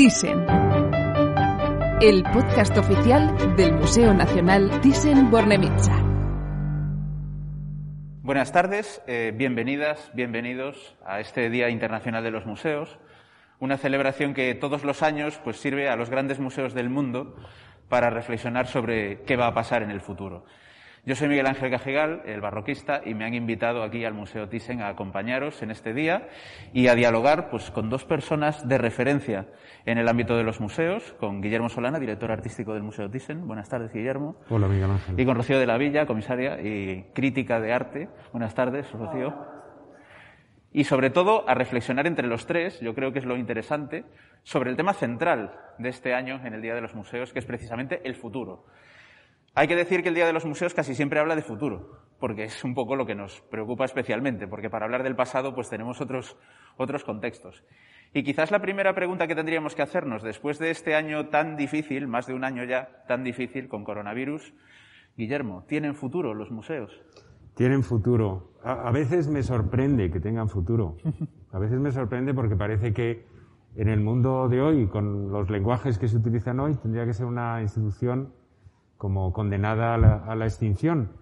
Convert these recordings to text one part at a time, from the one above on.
Thyssen. El podcast oficial del Museo Nacional Thyssen-Bornemisza. Buenas tardes, eh, bienvenidas, bienvenidos a este Día Internacional de los Museos, una celebración que todos los años pues, sirve a los grandes museos del mundo para reflexionar sobre qué va a pasar en el futuro. Yo soy Miguel Ángel Cajigal, el barroquista, y me han invitado aquí al Museo Thyssen a acompañaros en este día y a dialogar pues, con dos personas de referencia en el ámbito de los museos, con Guillermo Solana, director artístico del Museo Thyssen. Buenas tardes, Guillermo. Hola, Miguel Ángel. Y con Rocío de la Villa, comisaria y crítica de arte. Buenas tardes, Rocío. Y sobre todo a reflexionar entre los tres, yo creo que es lo interesante, sobre el tema central de este año en el Día de los Museos, que es precisamente el futuro. Hay que decir que el Día de los Museos casi siempre habla de futuro, porque es un poco lo que nos preocupa especialmente, porque para hablar del pasado pues tenemos otros, otros contextos. Y quizás la primera pregunta que tendríamos que hacernos después de este año tan difícil, más de un año ya tan difícil con coronavirus, Guillermo, ¿tienen futuro los museos? Tienen futuro. A, a veces me sorprende que tengan futuro. A veces me sorprende porque parece que en el mundo de hoy, con los lenguajes que se utilizan hoy, tendría que ser una institución como condenada a la, a la, extinción.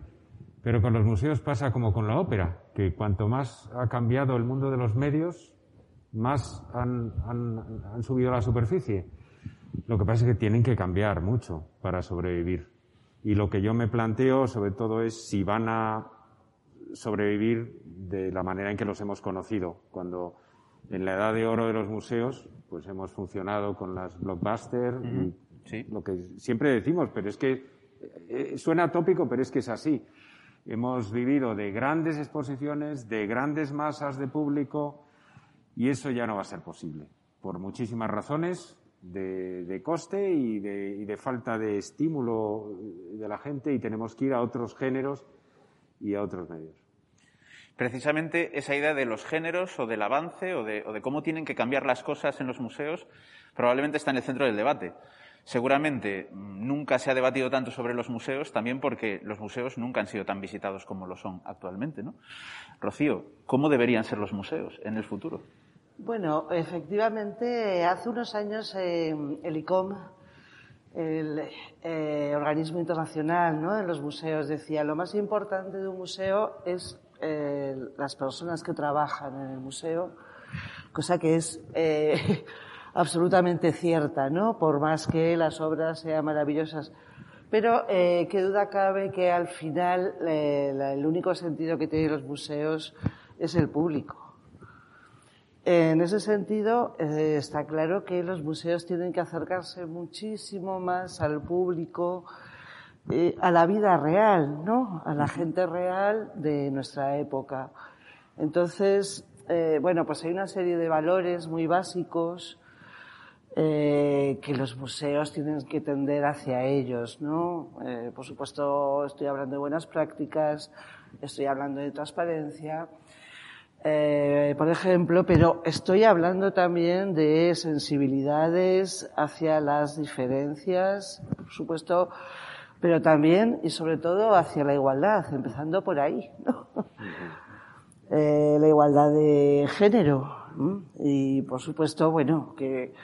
Pero con los museos pasa como con la ópera, que cuanto más ha cambiado el mundo de los medios, más han, han, han subido a la superficie. Lo que pasa es que tienen que cambiar mucho para sobrevivir. Y lo que yo me planteo, sobre todo, es si van a sobrevivir de la manera en que los hemos conocido. Cuando en la edad de oro de los museos, pues hemos funcionado con las blockbusters uh -huh. Sí. Lo que siempre decimos, pero es que eh, suena tópico, pero es que es así. Hemos vivido de grandes exposiciones, de grandes masas de público, y eso ya no va a ser posible, por muchísimas razones de, de coste y de, y de, falta de estímulo de la gente, y tenemos que ir a otros géneros y a otros medios. Precisamente esa idea de los géneros o del avance o de, o de cómo tienen que cambiar las cosas en los museos probablemente está en el centro del debate. Seguramente nunca se ha debatido tanto sobre los museos, también porque los museos nunca han sido tan visitados como lo son actualmente, ¿no? Rocío, ¿cómo deberían ser los museos en el futuro? Bueno, efectivamente, hace unos años eh, el ICOM, el eh, organismo internacional ¿no? de los museos, decía lo más importante de un museo es eh, las personas que trabajan en el museo, cosa que es eh, absolutamente cierta, ¿no? Por más que las obras sean maravillosas. Pero eh, qué duda cabe que al final eh, la, el único sentido que tienen los museos es el público. En ese sentido, eh, está claro que los museos tienen que acercarse muchísimo más al público, eh, a la vida real, ¿no? A la gente real de nuestra época. Entonces, eh, bueno, pues hay una serie de valores muy básicos eh, que los museos tienen que tender hacia ellos, ¿no? Eh, por supuesto, estoy hablando de buenas prácticas, estoy hablando de transparencia, eh, por ejemplo, pero estoy hablando también de sensibilidades hacia las diferencias, por supuesto, pero también y sobre todo hacia la igualdad, empezando por ahí, ¿no? eh, la igualdad de género. ¿no? Y por supuesto, bueno, que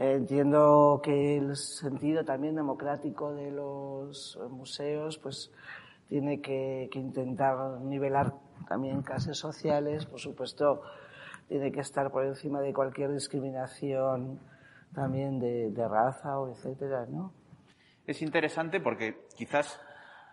entiendo que el sentido también democrático de los museos, pues tiene que, intentar nivelar también clases sociales, por supuesto, tiene que estar por encima de cualquier discriminación también de, de raza o etcétera, ¿no? Es interesante porque quizás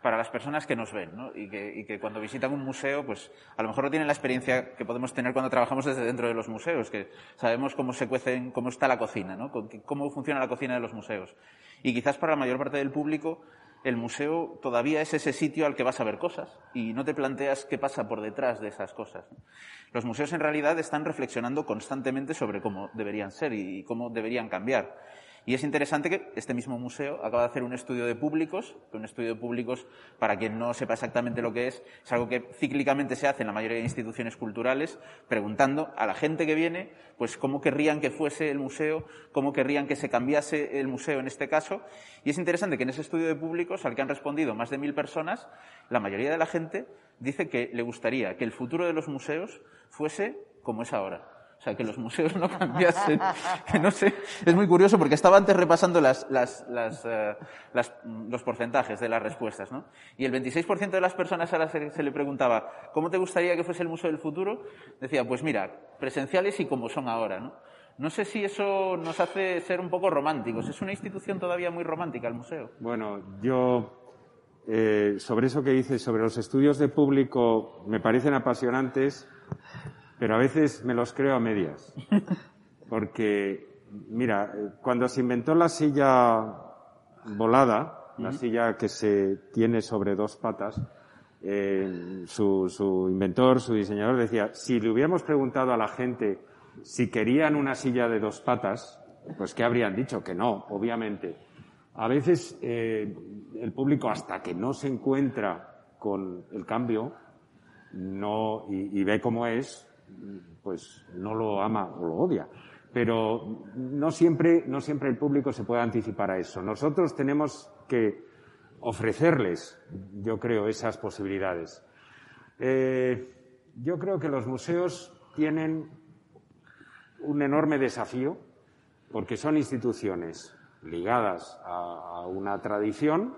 para las personas que nos ven ¿no? y, que, cuando visitan un museo, pues a lo mejor no tienen la experiencia que podemos tener cuando trabajamos desde dentro de los museos, que sabemos cómo se cuecen, cómo está la cocina, ¿no? cómo funciona la cocina de los museos. Y quizás para la mayor parte del público el museo todavía es ese sitio al que vas a ver cosas y no te planteas qué pasa por detrás de esas cosas. Los museos en realidad están reflexionando constantemente sobre cómo deberían ser y cómo deberían cambiar. Y es interesante que este mismo museo acaba de hacer un estudio de públicos, que un estudio de públicos, para quien no sepa exactamente lo que es, es algo que cíclicamente se hace en la mayoría de instituciones culturales, preguntando a la gente que viene, pues cómo querrían que fuese el museo, cómo querrían que se cambiase el museo en este caso. Y es interesante que en ese estudio de públicos, al que han respondido más de mil personas, la mayoría de la gente dice que le gustaría que el futuro de los museos fuese como es ahora o sea, que los museos no cambiasen. que no sé, es muy curioso porque estaba antes repasando las, las, las, eh, las, los porcentajes de las respuestas, ¿no? Y el 26% de las personas a las que se le preguntaba, ¿cómo te gustaría que fuese el museo del futuro? Decía, pues mira, presenciales y como son ahora, ¿no? No sé si eso nos hace ser un poco románticos. Es una institución todavía muy romántica el museo. Bueno, yo eh, sobre eso que dices, sobre los estudios de público, me parecen apasionantes pero a veces me los creo a medias. Porque, mira, cuando se inventó la silla volada, la silla que se tiene sobre dos patas, eh, su, su inventor, su diseñador decía, si le hubiéramos preguntado a la gente si querían una silla de dos patas, pues ¿qué habrían dicho? Que no, obviamente. A veces eh, el público, hasta que no se encuentra con el cambio no, y, y ve cómo es, pues no lo ama o lo odia. Pero no siempre, no siempre el público se puede anticipar a eso. Nosotros tenemos que ofrecerles, yo creo, esas posibilidades. Eh, yo creo que los museos tienen un enorme desafío porque son instituciones ligadas a, a una tradición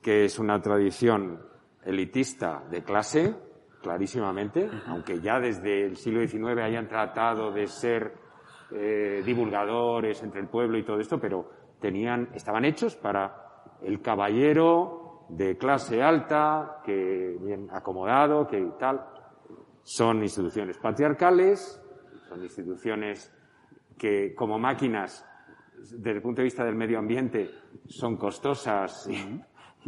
que es una tradición elitista de clase, clarísimamente, aunque ya desde el siglo XIX hayan tratado de ser eh, divulgadores entre el pueblo y todo esto, pero tenían, estaban hechos para el caballero de clase alta, que bien acomodado, que tal. Son instituciones patriarcales, son instituciones que como máquinas, desde el punto de vista del medio ambiente, son costosas y,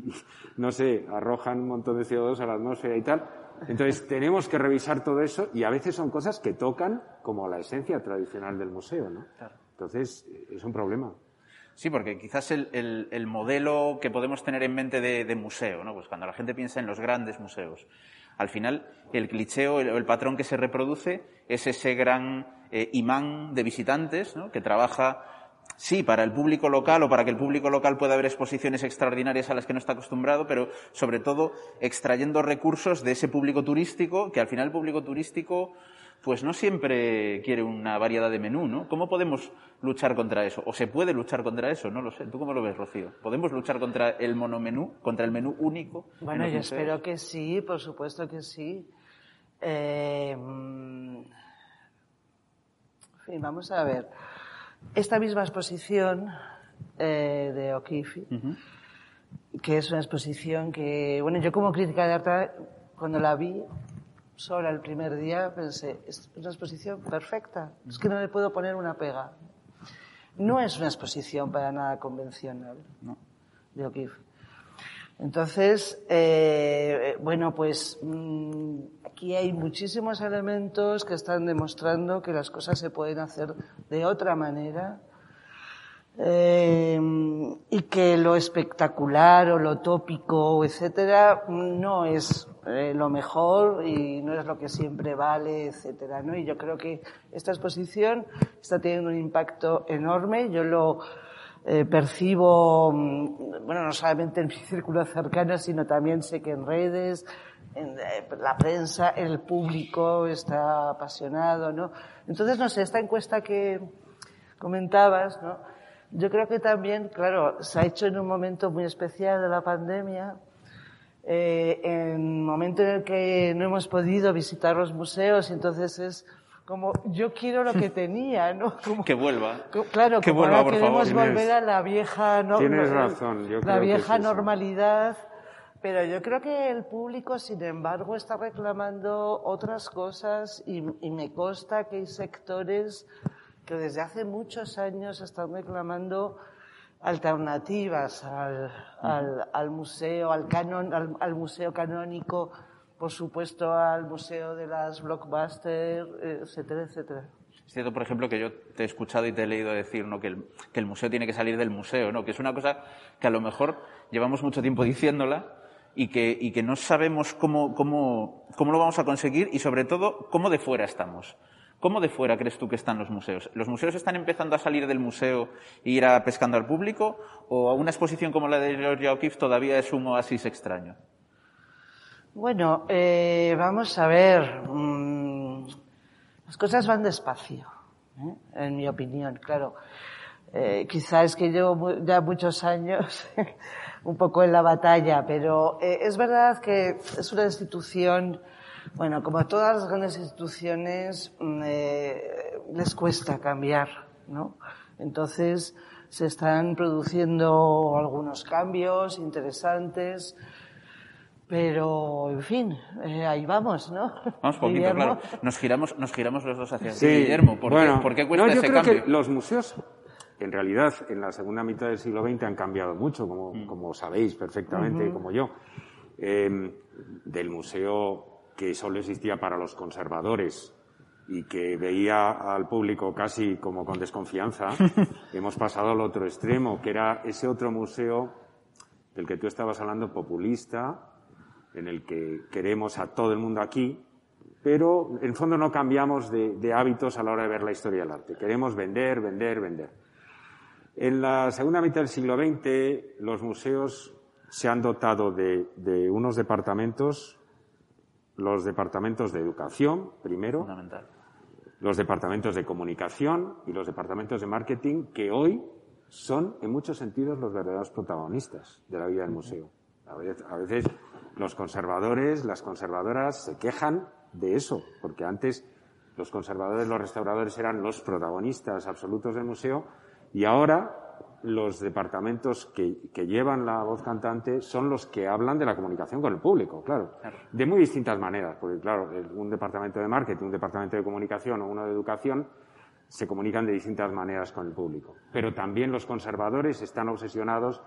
no sé, arrojan un montón de CO2 a la atmósfera y tal, entonces, tenemos que revisar todo eso y a veces son cosas que tocan como la esencia tradicional del museo, ¿no? Entonces, es un problema. Sí, porque quizás el, modelo que podemos tener en mente de, museo, ¿no? Pues cuando la gente piensa en los grandes museos, al final el cliché o el, patrón que se reproduce es ese gran eh, imán de visitantes, ¿no? Que trabaja sí, para el público local o para que el público local pueda ver exposiciones extraordinarias a las que no está acostumbrado, pero sobre todo extrayendo recursos de ese público turístico, que al final el público turístico pues no siempre quiere una variedad de menú, ¿no? ¿Cómo podemos luchar contra eso? ¿O se puede luchar contra eso? No lo sé. ¿Tú cómo lo ves, Rocío? ¿Podemos luchar contra el monomenú, contra el menú único? Bueno, yo espero que sí, por supuesto que sí. Eh, mm, en fin, vamos a ver. Esta misma exposición eh, de O'Keeffe, que es una exposición que, bueno, yo como crítica de arte, cuando la vi sola el primer día, pensé, es una exposición perfecta, es que no le puedo poner una pega. No es una exposición para nada convencional de O'Keeffe. Entonces, eh, bueno, pues mm, aquí hay muchísimos elementos que están demostrando que las cosas se pueden hacer de otra manera eh, y que lo espectacular o lo tópico, etcétera, no es eh, lo mejor y no es lo que siempre vale, etcétera, ¿no? Y yo creo que esta exposición está teniendo un impacto enorme. Yo lo eh, percibo, mm, bueno, no solamente en mi círculo cercano, sino también sé que en redes, la prensa, el público está apasionado, ¿no? Entonces, no sé, esta encuesta que comentabas, ¿no? Yo creo que también, claro, se ha hecho en un momento muy especial de la pandemia, eh, en un momento en el que no hemos podido visitar los museos, entonces es como yo quiero lo que tenía, ¿no? que vuelva. Claro, que vuelva, ahora queremos volver a la vieja, no, Tienes razón, yo la vieja normalidad. Pero yo creo que el público, sin embargo, está reclamando otras cosas y, y me consta que hay sectores que desde hace muchos años están reclamando alternativas al, al, al museo, al, canon, al, al, museo canónico, por supuesto al museo de las blockbusters, etcétera, etcétera. Es cierto, por ejemplo, que yo te he escuchado y te he leído decir ¿no? que, el, que el museo tiene que salir del museo, ¿no? que es una cosa que a lo mejor llevamos mucho tiempo diciéndola y que, y que no sabemos cómo, cómo, cómo lo vamos a conseguir y, sobre todo, cómo de fuera estamos. ¿Cómo de fuera crees tú que están los museos? ¿Los museos están empezando a salir del museo e ir a pescando al público? ¿O una exposición como la de Georgia O'Keeffe todavía es un oasis extraño? Bueno, eh, vamos a ver. Mmm, las cosas van despacio, ¿eh? en mi opinión, claro. Eh, quizás es que llevo ya muchos años un poco en la batalla, pero eh, es verdad que es una institución bueno, como todas las grandes instituciones, eh, les cuesta cambiar, ¿no? Entonces, se están produciendo algunos cambios interesantes, pero, en fin, eh, ahí vamos, ¿no? Vamos poquito, Guillermo. claro. Nos giramos, nos giramos los dos hacia sí, Guillermo. ¿Por, bueno, qué, ¿Por qué cuesta no, yo ese creo cambio? que los museos, en realidad, en la segunda mitad del siglo XX han cambiado mucho, como, Mm. como sabéis perfectamente, como yo. Eh, del museo que solo existía para los conservadores y que veía al público casi como con desconfianza, hemos pasado al otro extremo, que era ese otro museo del que tú estabas hablando, populista, en el que queremos a todo el mundo aquí, pero en el fondo no cambiamos de, de hábitos a la hora de ver la historia del arte. Queremos vender, vender, vender. En la segunda mitad del siglo XX, los museos se han dotado de, de unos departamentos los departamentos de educación, primero, Fundamental. los departamentos de comunicación y los departamentos de marketing, que hoy son, en muchos sentidos, los verdaderos protagonistas de la vida del museo. A veces, a veces los conservadores, las conservadoras se quejan de eso, porque antes los conservadores, los restauradores eran los protagonistas absolutos del museo y ahora los departamentos que, que, llevan la voz cantante son los que hablan de la comunicación con el público, claro. Claro. De muy distintas maneras, porque claro, un departamento de marketing, un departamento de comunicación o uno de educación se comunican de distintas maneras con el público. Pero también los conservadores están obsesionados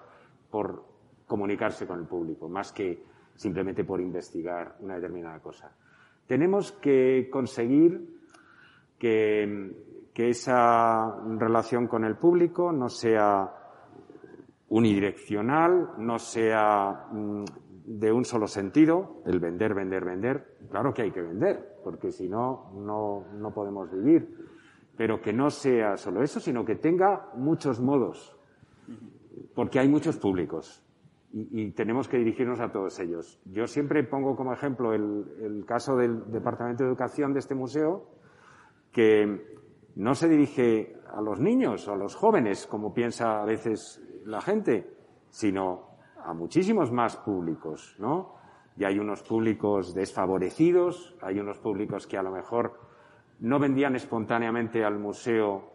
por comunicarse con el público, más que simplemente por investigar una determinada cosa. Tenemos que conseguir que, que esa relación con el público no sea unidireccional, no sea mm, de un solo sentido, el vender, vender, vender. Claro que hay que vender, porque si no, no, podemos vivir. Pero que no sea solo eso, sino que tenga muchos modos, porque hay muchos públicos y, y tenemos que dirigirnos a todos ellos. Yo siempre pongo como ejemplo el, el caso del Departamento de Educación de este museo, que no se dirige a los niños o a los jóvenes, como piensa a veces la gente, sino a muchísimos más públicos, ¿no? Y hay unos públicos desfavorecidos, hay unos públicos que a lo mejor no vendían espontáneamente al museo,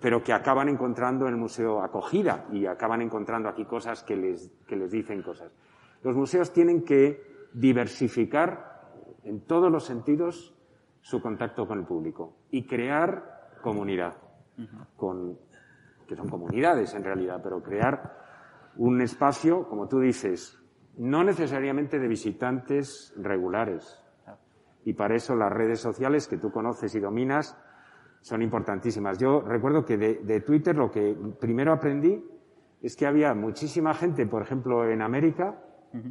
pero que acaban encontrando en el museo acogida y acaban encontrando aquí cosas que les, que les dicen cosas. Los museos tienen que diversificar en todos los sentidos su contacto con el público y crear comunidad, con, que son comunidades en realidad, pero crear un espacio, como tú dices, no necesariamente de visitantes regulares. Y para eso las redes sociales que tú conoces y dominas son importantísimas. Yo recuerdo que de, de Twitter lo que primero aprendí es que había muchísima gente, por ejemplo, en América,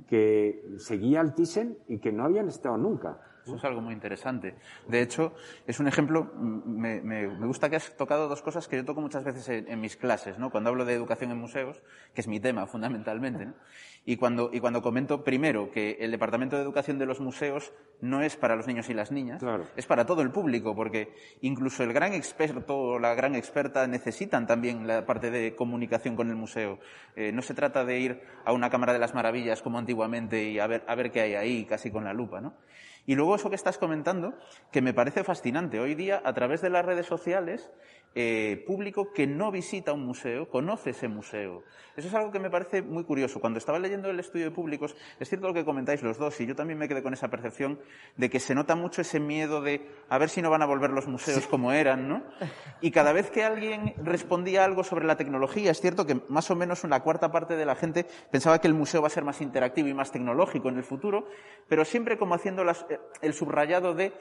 que seguía al Thyssen y que no habían estado nunca. Eso es algo muy interesante. De hecho, es un ejemplo, me, me, me, gusta que has tocado dos cosas que yo toco muchas veces en, en, mis clases, ¿no? Cuando hablo de educación en museos, que es mi tema fundamentalmente, ¿no? Y cuando, y cuando comento primero que el Departamento de Educación de los museos no es para los niños y las niñas, Claro. es para todo el público, porque incluso el gran experto o la gran experta necesitan también la parte de comunicación con el museo. Eh, no se trata de ir a una Cámara de las Maravillas como antiguamente y a ver, a ver qué hay ahí, casi con la lupa, ¿no? Y luego eso que estás comentando, que me parece fascinante. Hoy día, a través de las redes sociales, eh, público que no visita un museo conoce ese museo. Eso es algo que me parece muy curioso. Cuando estaba leyendo el estudio de públicos, es cierto lo que comentáis los dos, y yo también me quedé con esa percepción de que se nota mucho ese miedo de a ver si no van a volver los museos como eran, ¿no? Y cada vez que alguien respondía algo sobre la tecnología, es cierto que más o menos una cuarta parte de la gente pensaba que el museo va a ser más interactivo y más tecnológico en el futuro, pero siempre como haciendo eh, el subrayado de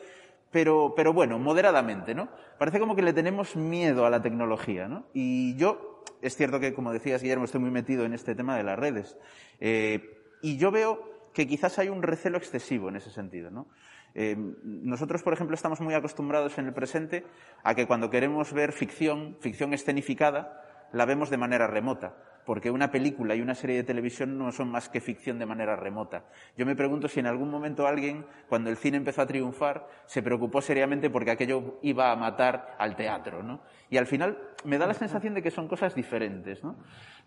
pero, pero bueno, moderadamente, ¿no? Parece como que le tenemos miedo a la tecnología, ¿no? Y yo, es cierto que, como decías, Guillermo, estoy muy metido en este tema de las redes. Eh, y yo veo que quizás hay un recelo excesivo en ese sentido, ¿no? Eh, nosotros, por ejemplo, estamos muy acostumbrados en el presente a que cuando queremos ver ficción, ficción escenificada, la vemos de manera remota porque una película y una serie de televisión no son más que ficción de manera remota. Yo me pregunto si en algún momento alguien, cuando el cine empezó a triunfar, se preocupó seriamente porque aquello iba a matar al teatro, ¿no? Y al final me da la sensación de que son cosas diferentes, ¿no?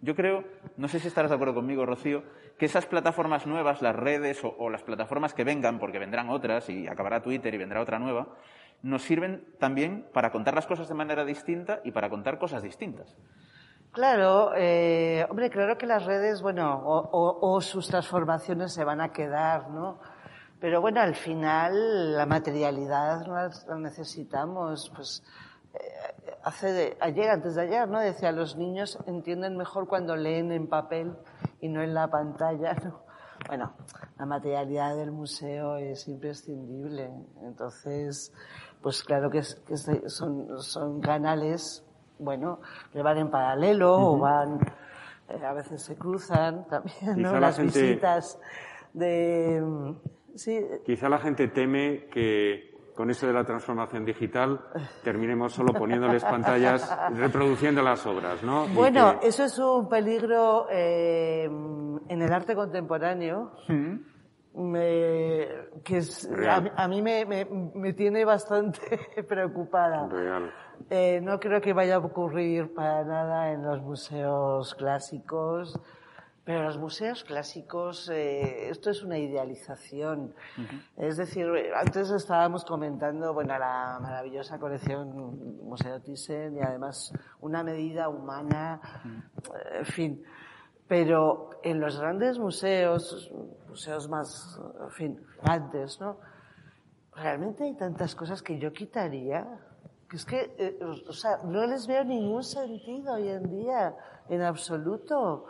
Yo creo, no sé si estarás de acuerdo conmigo, Rocío, que esas plataformas nuevas, las redes o, o las plataformas que vengan, porque vendrán otras y acabará Twitter y vendrá otra nueva, nos sirven también para contar las cosas de manera distinta y para contar cosas distintas. Claro, eh, hombre, claro que las redes, bueno, o, sus transformaciones se van a quedar, ¿no? Pero bueno, al final la materialidad la, necesitamos, pues eh, hace de, ayer, antes de ayer, ¿no? Decía, los niños entienden mejor cuando leen en papel y no en la pantalla, ¿no? Bueno, la materialidad del museo es imprescindible. Entonces, pues claro que, que son, son canales bueno, que van en paralelo o van, eh, a veces se cruzan también, ¿no? Las visitas de... Sí. Quizá la gente teme que con eso de la transformación digital terminemos solo poniéndoles pantallas, reproduciendo las obras, ¿no? Bueno, eso es un peligro eh, en el arte contemporáneo. que es, a, mí me, me, me, tiene bastante preocupada. Real. Eh, no creo que vaya a ocurrir para nada en los museos clásicos, pero los museos clásicos, eh, esto es una idealización. Es decir, antes estábamos comentando, bueno, la maravillosa colección Museo Thyssen y además una medida humana, en fin. Pero en los grandes museos, museos más, en fin, grandes, ¿no? Realmente hay tantas cosas que yo quitaría que es que, eh, o sea, no les veo ningún sentido hoy en día, en absoluto.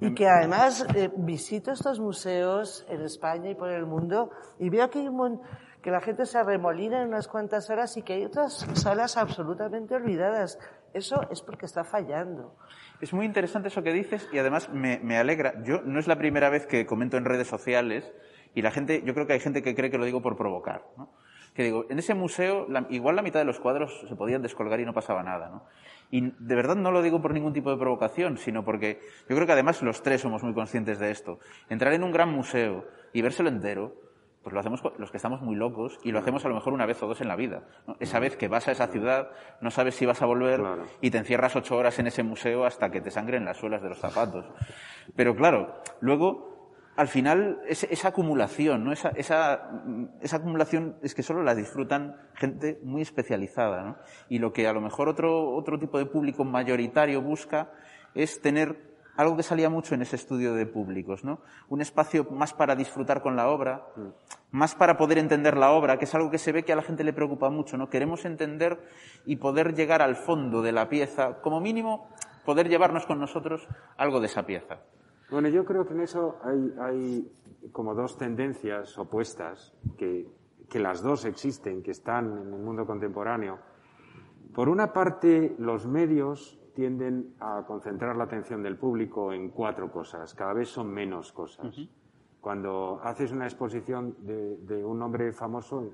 Y que además eh, visito estos museos en España y por el mundo y veo que, hay un, que la gente se remolina en unas cuantas horas y que hay otras salas absolutamente olvidadas. Eso es porque está fallando. Es muy interesante eso que dices y además me, me alegra. Yo no es la primera vez que comento en redes sociales y la gente, yo creo que hay gente que cree que lo digo por provocar. ¿no? Que digo, en ese museo igual la mitad de los cuadros se podían descolgar y no pasaba nada, ¿no? Y de verdad no lo digo por ningún tipo de provocación, sino porque yo creo que además los tres somos muy conscientes de esto. Entrar en un gran museo y vérselo entero, pues lo hacemos los que estamos muy locos y lo hacemos a lo mejor una vez o dos en la vida. Esa vez que vas a esa ciudad, no sabes si vas a volver y te encierras ocho horas en ese museo hasta que te sangren las suelas de los zapatos. Pero claro, luego al final esa acumulación, ¿no? Esa, esa, esa, acumulación es que solo la disfrutan gente muy especializada, ¿no? Y lo que a lo mejor otro, otro tipo de público mayoritario busca es tener algo que salía mucho en ese estudio de públicos, ¿no? Un espacio más para disfrutar con la obra, más para poder entender la obra, que es algo que se ve que a la gente le preocupa mucho, ¿no? Queremos entender y poder llegar al fondo de la pieza, como mínimo poder llevarnos con nosotros algo de esa pieza. Bueno, yo creo que en eso hay, hay como dos tendencias opuestas, que, que las dos existen, que están en el mundo contemporáneo. Por una parte, los medios tienden a concentrar la atención del público en cuatro cosas, cada vez son menos cosas. Cuando haces una exposición de, de un hombre famoso,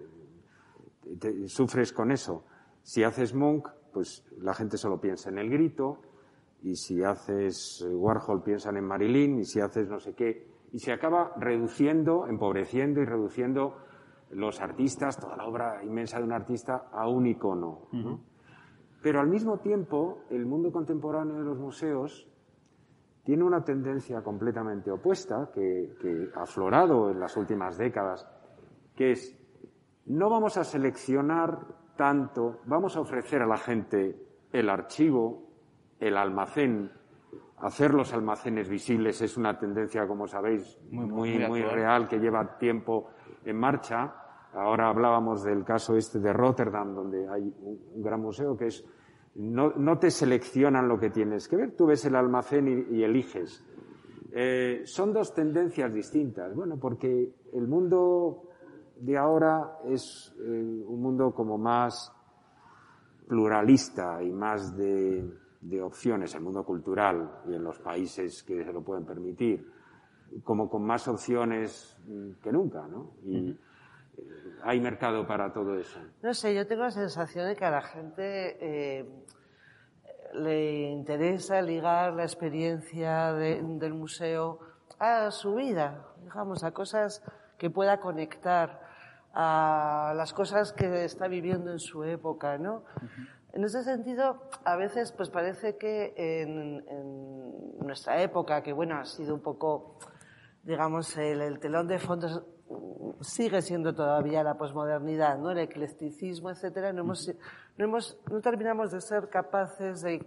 te, sufres con eso. Si haces Monk, pues la gente solo piensa en el grito, y si haces eh, Warhol piensan en Marilyn, y si haces no sé qué, y se acaba reduciendo, empobreciendo y reduciendo los artistas, toda la obra inmensa de un artista, a un icono. Pero al mismo tiempo, el mundo contemporáneo de los museos tiene una tendencia completamente opuesta, que, que ha aflorado en las últimas décadas, que es, no vamos a seleccionar tanto, vamos a ofrecer a la gente el archivo, el almacén, hacer los almacenes visibles es una tendencia, como sabéis, muy, muy, real que lleva tiempo en marcha. Ahora hablábamos del caso este de Rotterdam, donde hay un, gran museo que es no, no, te seleccionan lo que tienes que ver, tú ves el almacén y, eliges. Eh, son dos tendencias distintas. Bueno, porque el mundo de ahora es eh, un mundo como más pluralista y más de, de opciones, el mundo cultural y en los países que se lo pueden permitir, como con más opciones mm, que nunca, ¿no? Y eh, hay mercado para todo eso. No sé, yo tengo la sensación de que a la gente eh, le interesa ligar la experiencia del museo a su vida, digamos, a cosas que pueda conectar a las cosas que está viviendo en su época, ¿no? En ese sentido, a veces pues parece que en, nuestra época, que bueno, ha sido un poco, digamos, el, telón de fondo sigue siendo todavía la posmodernidad, ¿no? El eclecticismo, etcétera, no hemos, no hemos, no terminamos de ser capaces de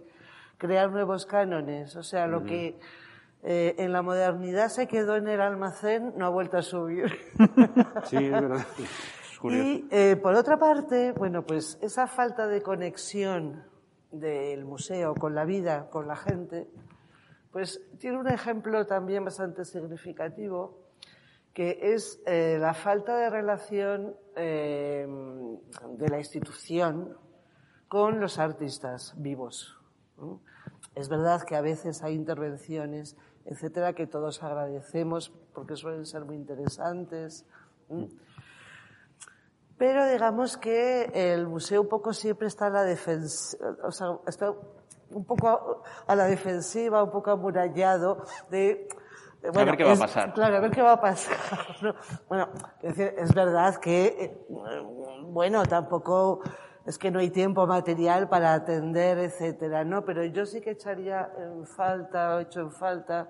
crear nuevos cánones. O sea, lo que eh, en la modernidad se quedó en el almacén no ha vuelto a subir. Sí, es verdad. Y eh, por otra parte, bueno, pues esa falta de conexión del museo con la vida, con la gente, pues tiene un ejemplo también bastante significativo, que es eh, la falta de relación eh, de la institución con los artistas vivos. Es verdad que a veces hay intervenciones, etcétera, que todos agradecemos porque suelen ser muy interesantes. Pero digamos que el museo un poco siempre está a la defensiva, o sea, está un poco a la defensiva, un poco amurallado de... Bueno, a ver qué va a pasar. Claro, a ver qué va a pasar. Bueno, es, es verdad que, bueno, tampoco es que no hay tiempo material para atender, etcétera, ¿no? Pero yo sí que echaría en falta, o hecho en falta,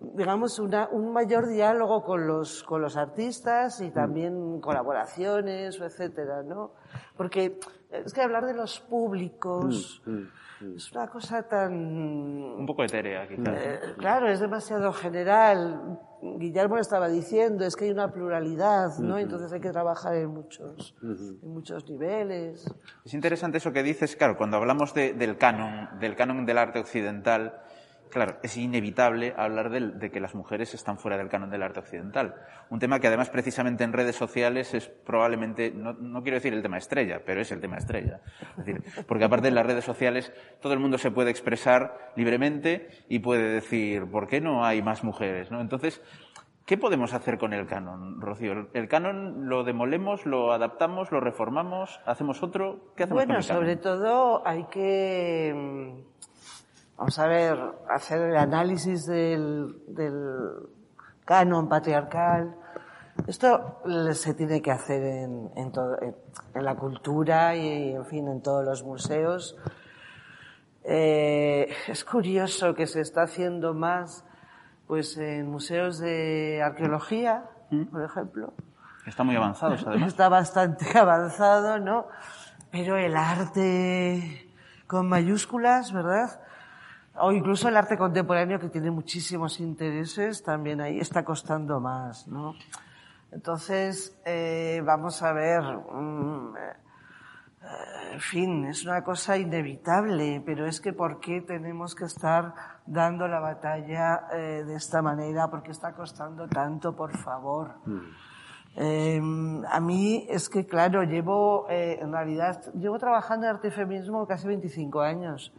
digamos, una, un mayor diálogo con los, con los artistas y mm. también colaboraciones, etcétera, ¿no? Porque es que hablar de los públicos mm, mm, es una cosa tan... Un poco etérea, quizás. Eh, claro, es demasiado general. Guillermo lo estaba diciendo, es que hay una pluralidad, ¿no? Entonces hay que trabajar en muchos, en muchos niveles. Es interesante eso que dices, claro, cuando hablamos de, del canon, del canon del arte occidental, Claro, es inevitable hablar de, que las mujeres están fuera del canon del arte occidental. Un tema que además precisamente en redes sociales es probablemente, no, quiero decir el tema estrella, pero es el tema estrella. decir, porque aparte en las redes sociales todo el mundo se puede expresar libremente y puede decir, ¿por qué no hay más mujeres? ¿no? Entonces, ¿qué podemos hacer con el canon, Rocío? ¿El canon lo demolemos, lo adaptamos, lo reformamos, hacemos otro? ¿Qué hacemos bueno, con el canon? sobre todo hay que vamos a ver, hacer el análisis del, del canon patriarcal. Esto se tiene que hacer en, en, todo, en, la cultura y, en fin, en todos los museos. Eh, es curioso que se está haciendo más, pues, en museos de arqueología, ¿Mm? por ejemplo. Está muy avanzado, además. Está bastante avanzado, ¿no? Pero el arte con mayúsculas, ¿verdad? O incluso el arte contemporáneo que tiene muchísimos intereses, también ahí está costando más, ¿no? Entonces, eh, vamos a ver, mm, eh, en fin, es una cosa inevitable, pero es que ¿por qué tenemos que estar dando la batalla eh, de esta manera? ¿Por qué está costando tanto, por favor? Mm. a mí es que, claro, llevo, en realidad, llevo trabajando en arte y feminismo casi 25 años.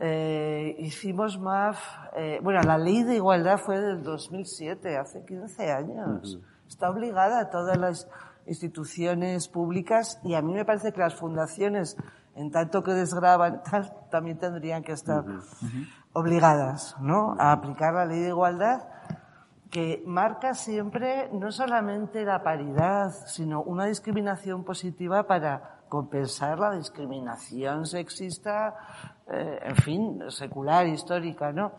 Eh, hicimos MAF, eh, bueno, la ley de igualdad fue del 2007, hace 15 años. Está obligada a todas las instituciones públicas y a mí me parece que las fundaciones, en tanto que desgraban, también tendrían que estar obligadas, ¿no? A aplicar la ley de igualdad que marca siempre no solamente la paridad, sino una discriminación positiva para compensar la discriminación sexista, eh, en fin, secular, histórica, ¿no?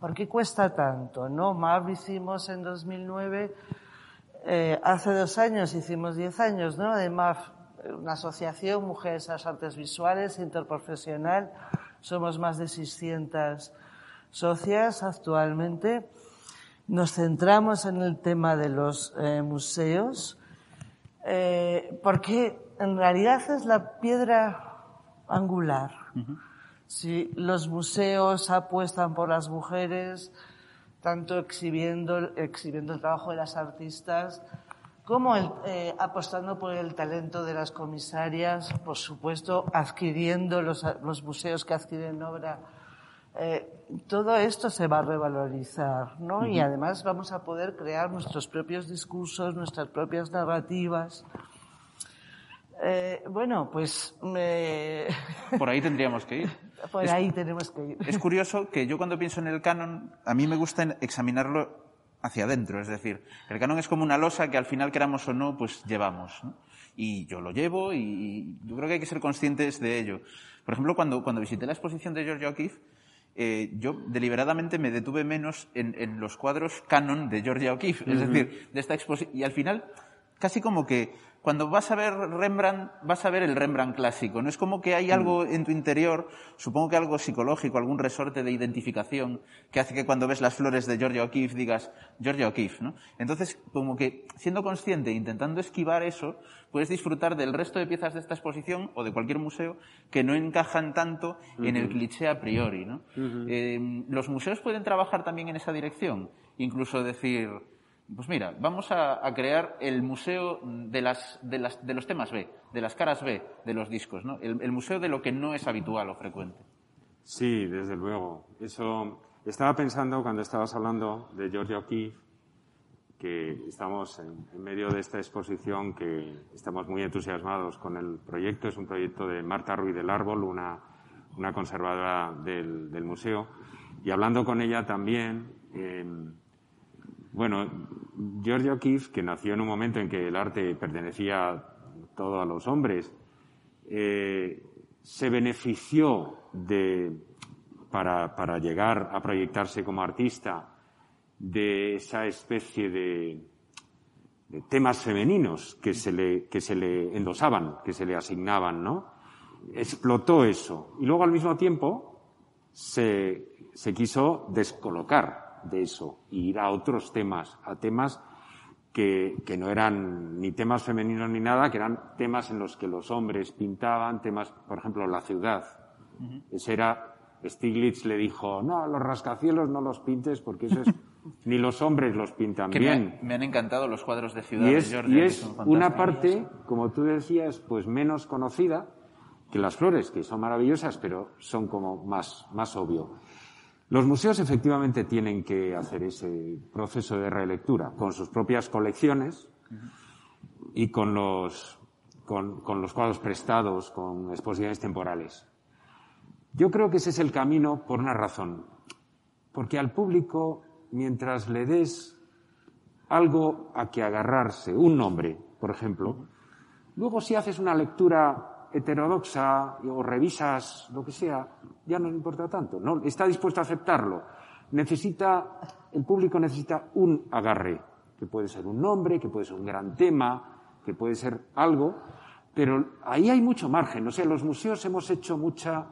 ¿Por qué cuesta tanto? ¿No? MAP hicimos en 2009, eh, hace dos años hicimos diez años, ¿no? De MAF una asociación, Mujeres a las Artes Visuales, interprofesional. Somos más de 600 socias actualmente. Nos centramos en el tema de los eh, museos, eh, porque en realidad es la piedra angular. Si los museos apuestan por las mujeres, tanto exhibiendo, exhibiendo el trabajo de las artistas, como eh, apostando por el talento de las comisarias, por supuesto, adquiriendo los, los museos que adquieren obra. Eh, todo esto se va a revalorizar, ¿no? Y además vamos a poder crear nuestros propios discursos, nuestras propias narrativas. Eh, bueno, pues me... Por ahí tendríamos que ir. Por ahí tenemos que ir. Es curioso que yo cuando pienso en el canon, a mí me gusta examinarlo hacia adentro, es decir, el canon es como una losa que al final, queramos o no, pues llevamos. Y yo lo llevo y yo creo que hay que ser conscientes de ello. Por ejemplo, cuando, cuando visité la exposición de George O'Keeffe, eh, yo deliberadamente me detuve menos en, en, los cuadros canon de Georgia O'Keeffe, es decir, de esta exposición. Y al final, casi como que cuando vas a ver Rembrandt, vas a ver el Rembrandt clásico. No es como que hay algo mm. en tu interior, supongo que algo psicológico, algún resorte de identificación que hace que cuando ves las flores de Georgia O'Keeffe digas Georgia O'Keeffe, ¿no? Entonces, como que siendo consciente, intentando esquivar eso, puedes disfrutar del resto de piezas de esta exposición o de cualquier museo que no encajan tanto en el cliché a priori, ¿no? Eh, los museos pueden trabajar también en esa dirección, incluso decir pues mira, vamos a, crear el museo de, las, de, las, de, los temas B, de las caras B de los discos, ¿no? El, museo de lo que no es habitual o frecuente. Sí, desde luego. Eso estaba pensando cuando estabas hablando de Georgia O'Keeffe, que estamos en, medio de esta exposición, que estamos muy entusiasmados con el proyecto. Es un proyecto de Marta Ruiz del Árbol, una, una conservadora del, del, museo. Y hablando con ella también, eh, bueno, George O'Keeffe, que nació en un momento en que el arte pertenecía todo a los hombres, eh, se benefició de, para, para, llegar a proyectarse como artista de esa especie de, de temas femeninos que se, le, que se le endosaban, que se le asignaban, ¿no? Explotó eso. Y luego al mismo tiempo se, se quiso descolocar de eso y ir a otros temas, a temas que, que, no eran ni temas femeninos ni nada, que eran temas en los que los hombres pintaban, temas, por ejemplo, la ciudad. Ese era, Stiglitz le dijo, no, los rascacielos no los pintes porque eso es, ni los hombres los pintan bien. Me, han encantado los cuadros de ciudad. Y es, y es una parte, como tú decías, pues menos conocida que las flores, que son maravillosas, pero son como más, más obvio. Los museos efectivamente tienen que hacer ese proceso de relectura con sus propias colecciones y con los, con, los cuadros prestados, con exposiciones temporales. Yo creo que ese es el camino por una razón. Porque al público, mientras le des algo a que agarrarse, un nombre, por ejemplo, luego si haces una lectura heterodoxa o revisas lo que sea, ya no le importa tanto. No está dispuesto a aceptarlo. Necesita, el público necesita un agarre, que puede ser un nombre, que puede ser un gran tema, que puede ser algo, pero ahí hay mucho margen. O sea, los museos hemos hecho mucha,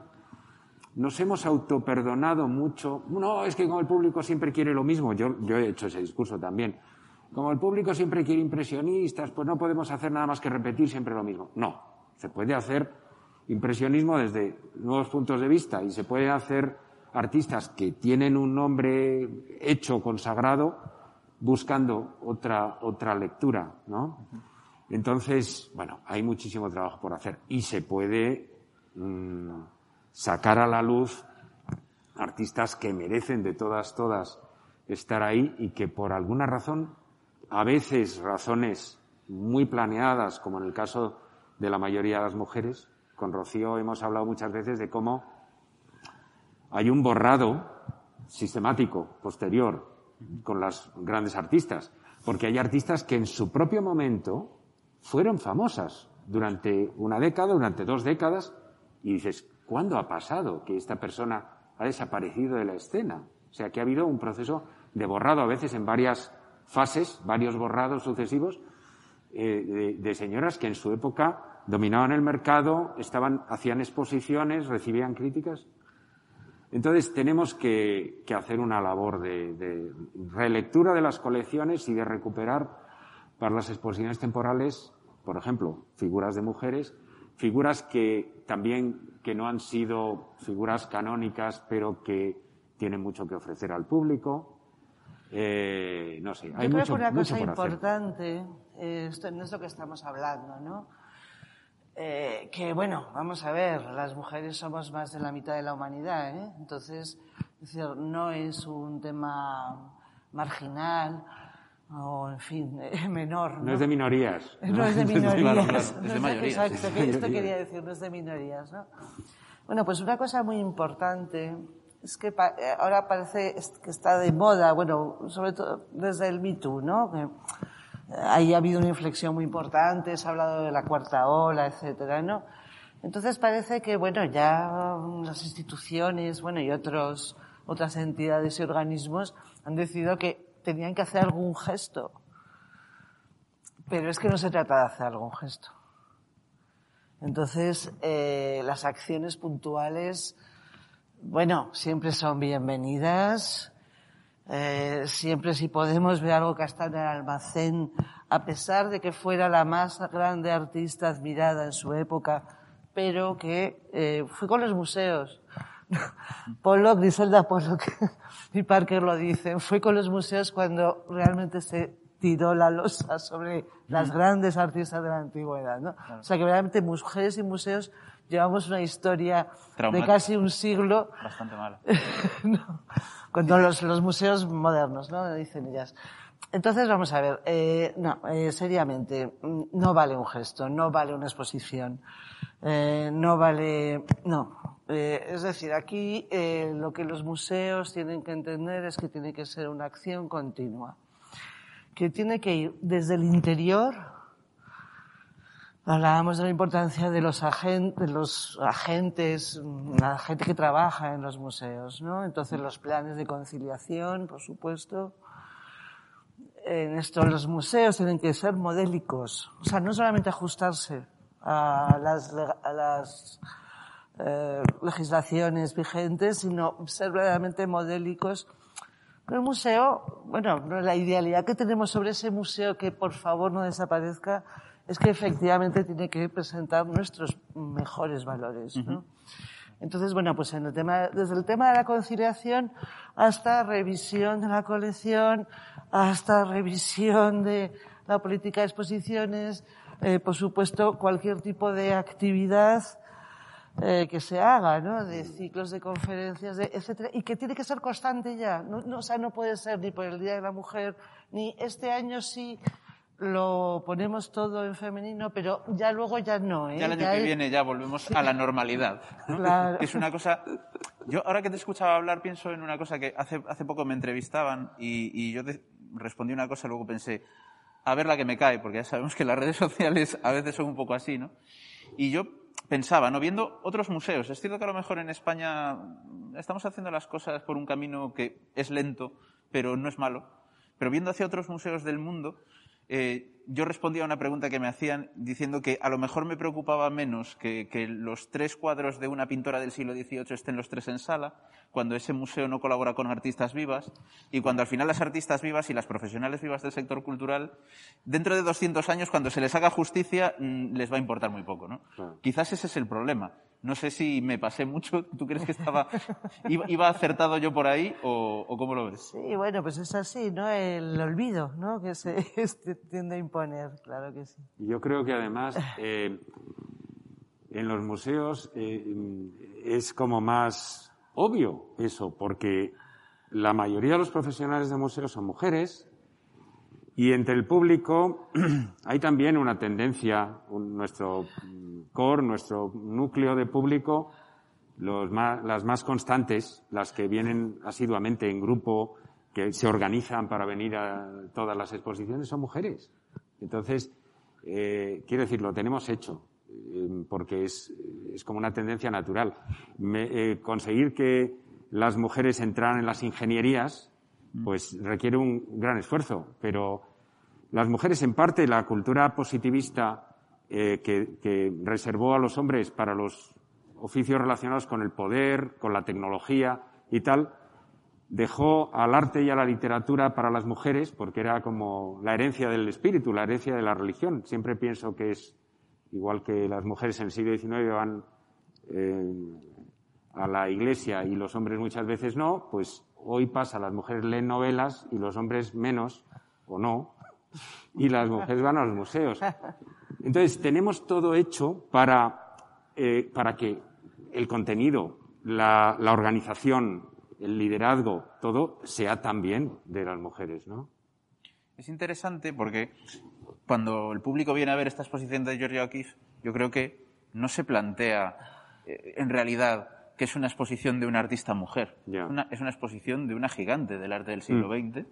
nos hemos autoperdonado mucho. No, es que como el público siempre quiere lo mismo, yo, yo he hecho ese discurso también. Como el público siempre quiere impresionistas, pues no podemos hacer nada más que repetir siempre lo mismo. No, se puede hacer impresionismo desde nuevos puntos de vista y se puede hacer artistas que tienen un nombre hecho, consagrado, buscando otra, otra lectura, ¿no? Entonces, bueno, hay muchísimo trabajo por hacer y se puede mm, sacar a la luz artistas que merecen de todas, todas estar ahí y que por alguna razón, a veces razones muy planeadas, como en el caso de la mayoría de las mujeres. Con Rocío hemos hablado muchas veces de cómo hay un borrado sistemático, posterior, con las grandes artistas, porque hay artistas que en su propio momento fueron famosas durante una década, durante dos décadas, y dices, ¿cuándo ha pasado que esta persona ha desaparecido de la escena? O sea, que ha habido un proceso de borrado, a veces en varias fases, varios borrados sucesivos, eh, de, señoras que en su época dominaban el mercado, estaban, hacían exposiciones, recibían críticas. Entonces tenemos que, hacer una labor de, relectura de las colecciones y de recuperar para las exposiciones temporales, por ejemplo, figuras de mujeres, figuras que también que no han sido figuras canónicas, pero que tienen mucho que ofrecer al público. Eh, no sé, hay Yo mucho, creo que una mucho cosa importante, eh, esto no es lo que estamos hablando, ¿no? Eh, que bueno, vamos a ver, las mujeres somos más de la mitad de la humanidad, ¿eh? entonces, es decir, no es un tema marginal o, en fin, menor. No es de minorías. No es de minorías. Claro, claro, es No de mayorías, Exacto, que esto quería decir, no es de minorías, ¿no? Bueno, pues una cosa muy importante es que pa- eh, ahora parece que está de moda, bueno, sobre todo desde el Me Too, ¿no? Que, eh, ahí ha habido una inflexión muy importante, se ha hablado de la cuarta ola, etcétera, ¿no? Entonces parece que, bueno, ya mm, las instituciones, bueno, y otros, otras entidades y organismos han decidido que tenían que hacer algún gesto. Pero es que no se trata de hacer algún gesto. Entonces, eh, las acciones puntuales, bueno, siempre son bienvenidas. Eh, siempre si podemos ver algo que está en el almacén, a pesar de que fuera la más grande artista admirada en su época, pero que eh, fue con los museos. Pollock, Griselda Pollock y Parker lo dicen, fue con los museos cuando realmente se tiró la losa sobre las grandes artistas de la antigüedad, ¿no? O sea que realmente mujeres y museos llevamos una historia de casi un siglo Bastante mala. no, cuando los, los museos modernos, ¿no? Dicen ellas. Entonces, vamos a ver, eh, no, eh, seriamente, mm, no vale un gesto, no vale una exposición, eh, no vale, no. Eh, es decir, aquí eh, lo que los museos tienen que entender es que tiene que ser una acción continua, que tiene que ir desde el interior Hablábamos de la importancia de los, agentes, los agentes, la gente que trabaja en los museos, ¿no? Entonces los planes de conciliación, por supuesto. En esto los museos tienen que ser modélicos, o sea, no solamente ajustarse a las, a las eh, legislaciones vigentes, sino ser verdaderamente modélicos. El museo, bueno, no, la idealidad que tenemos sobre ese museo que por favor no desaparezca es que efectivamente tiene que presentar nuestros mejores valores, ¿no? Entonces, bueno, pues en el tema, desde el tema de la conciliación hasta revisión de la colección, hasta revisión de la política de exposiciones, eh, por supuesto, cualquier tipo de actividad eh, que se haga, ¿no? De ciclos de conferencias, de etcétera, y que tiene que ser constante ya. No, no, o sea, no puede ser ni por el Día de la Mujer, ni este año sí lo ponemos todo en femenino, pero ya luego ya no, ¿eh? Ya el año Ya que viene ya volvemos a la normalidad. ¿no? Claro. Es una cosa. Yo ahora que te escuchaba hablar pienso en una cosa que hace, hace poco me entrevistaban y, y yo de- respondí una cosa luego pensé, a ver la que me cae, porque ya sabemos que las redes sociales a veces son un poco así, ¿no? Y yo pensaba, ¿no? Viendo otros museos, es cierto que a lo mejor en España estamos haciendo las cosas por un camino que es lento, pero no es malo. Pero viendo hacia otros museos del mundo, eh, yo respondía a una pregunta que me hacían diciendo que a lo mejor me preocupaba menos que, que los tres cuadros de una pintora del siglo XVIII estén los tres en sala, cuando ese museo no colabora con artistas vivas y cuando al final las artistas vivas y las profesionales vivas del sector cultural, dentro de 200 años, cuando se les haga justicia, mm, les va a importar muy poco. ¿no? Claro. Quizás ese es el problema. No sé si me pasé mucho. ¿Tú crees que estaba iba, iba acertado yo por ahí o, o cómo lo ves? Sí, bueno, pues es así, ¿no? El olvido, ¿no? Que se este, tiende a imponer, claro que sí. Y Yo creo que además eh, en los museos eh, es como más obvio eso, porque la mayoría de los profesionales de museos son mujeres y entre el público hay también una tendencia, un- nuestro core, nuestro núcleo de público, las más constantes, las que vienen asiduamente en grupo, que se organizan para venir a todas las exposiciones, son mujeres. Entonces, eh, quiero decir, lo tenemos hecho, eh, porque es, es como una tendencia natural. Eh, conseguir que las mujeres entraran en las ingenierías, pues requiere un gran esfuerzo, pero las mujeres, en parte, la cultura positivista eh, que, que reservó a los hombres para los oficios relacionados con el poder, con la tecnología y tal, dejó al arte y a la literatura para las mujeres, porque era como la herencia del espíritu, la herencia de la religión. Siempre pienso que es igual que las mujeres en el siglo XIX van eh, a la iglesia y los hombres muchas veces no, pues hoy pasa, las mujeres leen novelas y los hombres menos, o no, y las mujeres van a los museos. Entonces, tenemos todo hecho para, eh, para que el contenido, la, la organización, el liderazgo, todo sea también de las mujeres, ¿no? Es interesante porque cuando el público viene a ver esta exposición de Georgia O'Keeffe, yo creo que no se plantea eh, en realidad que es una exposición de una artista mujer. Una- es una exposición de una gigante del arte del siglo Mm. XX.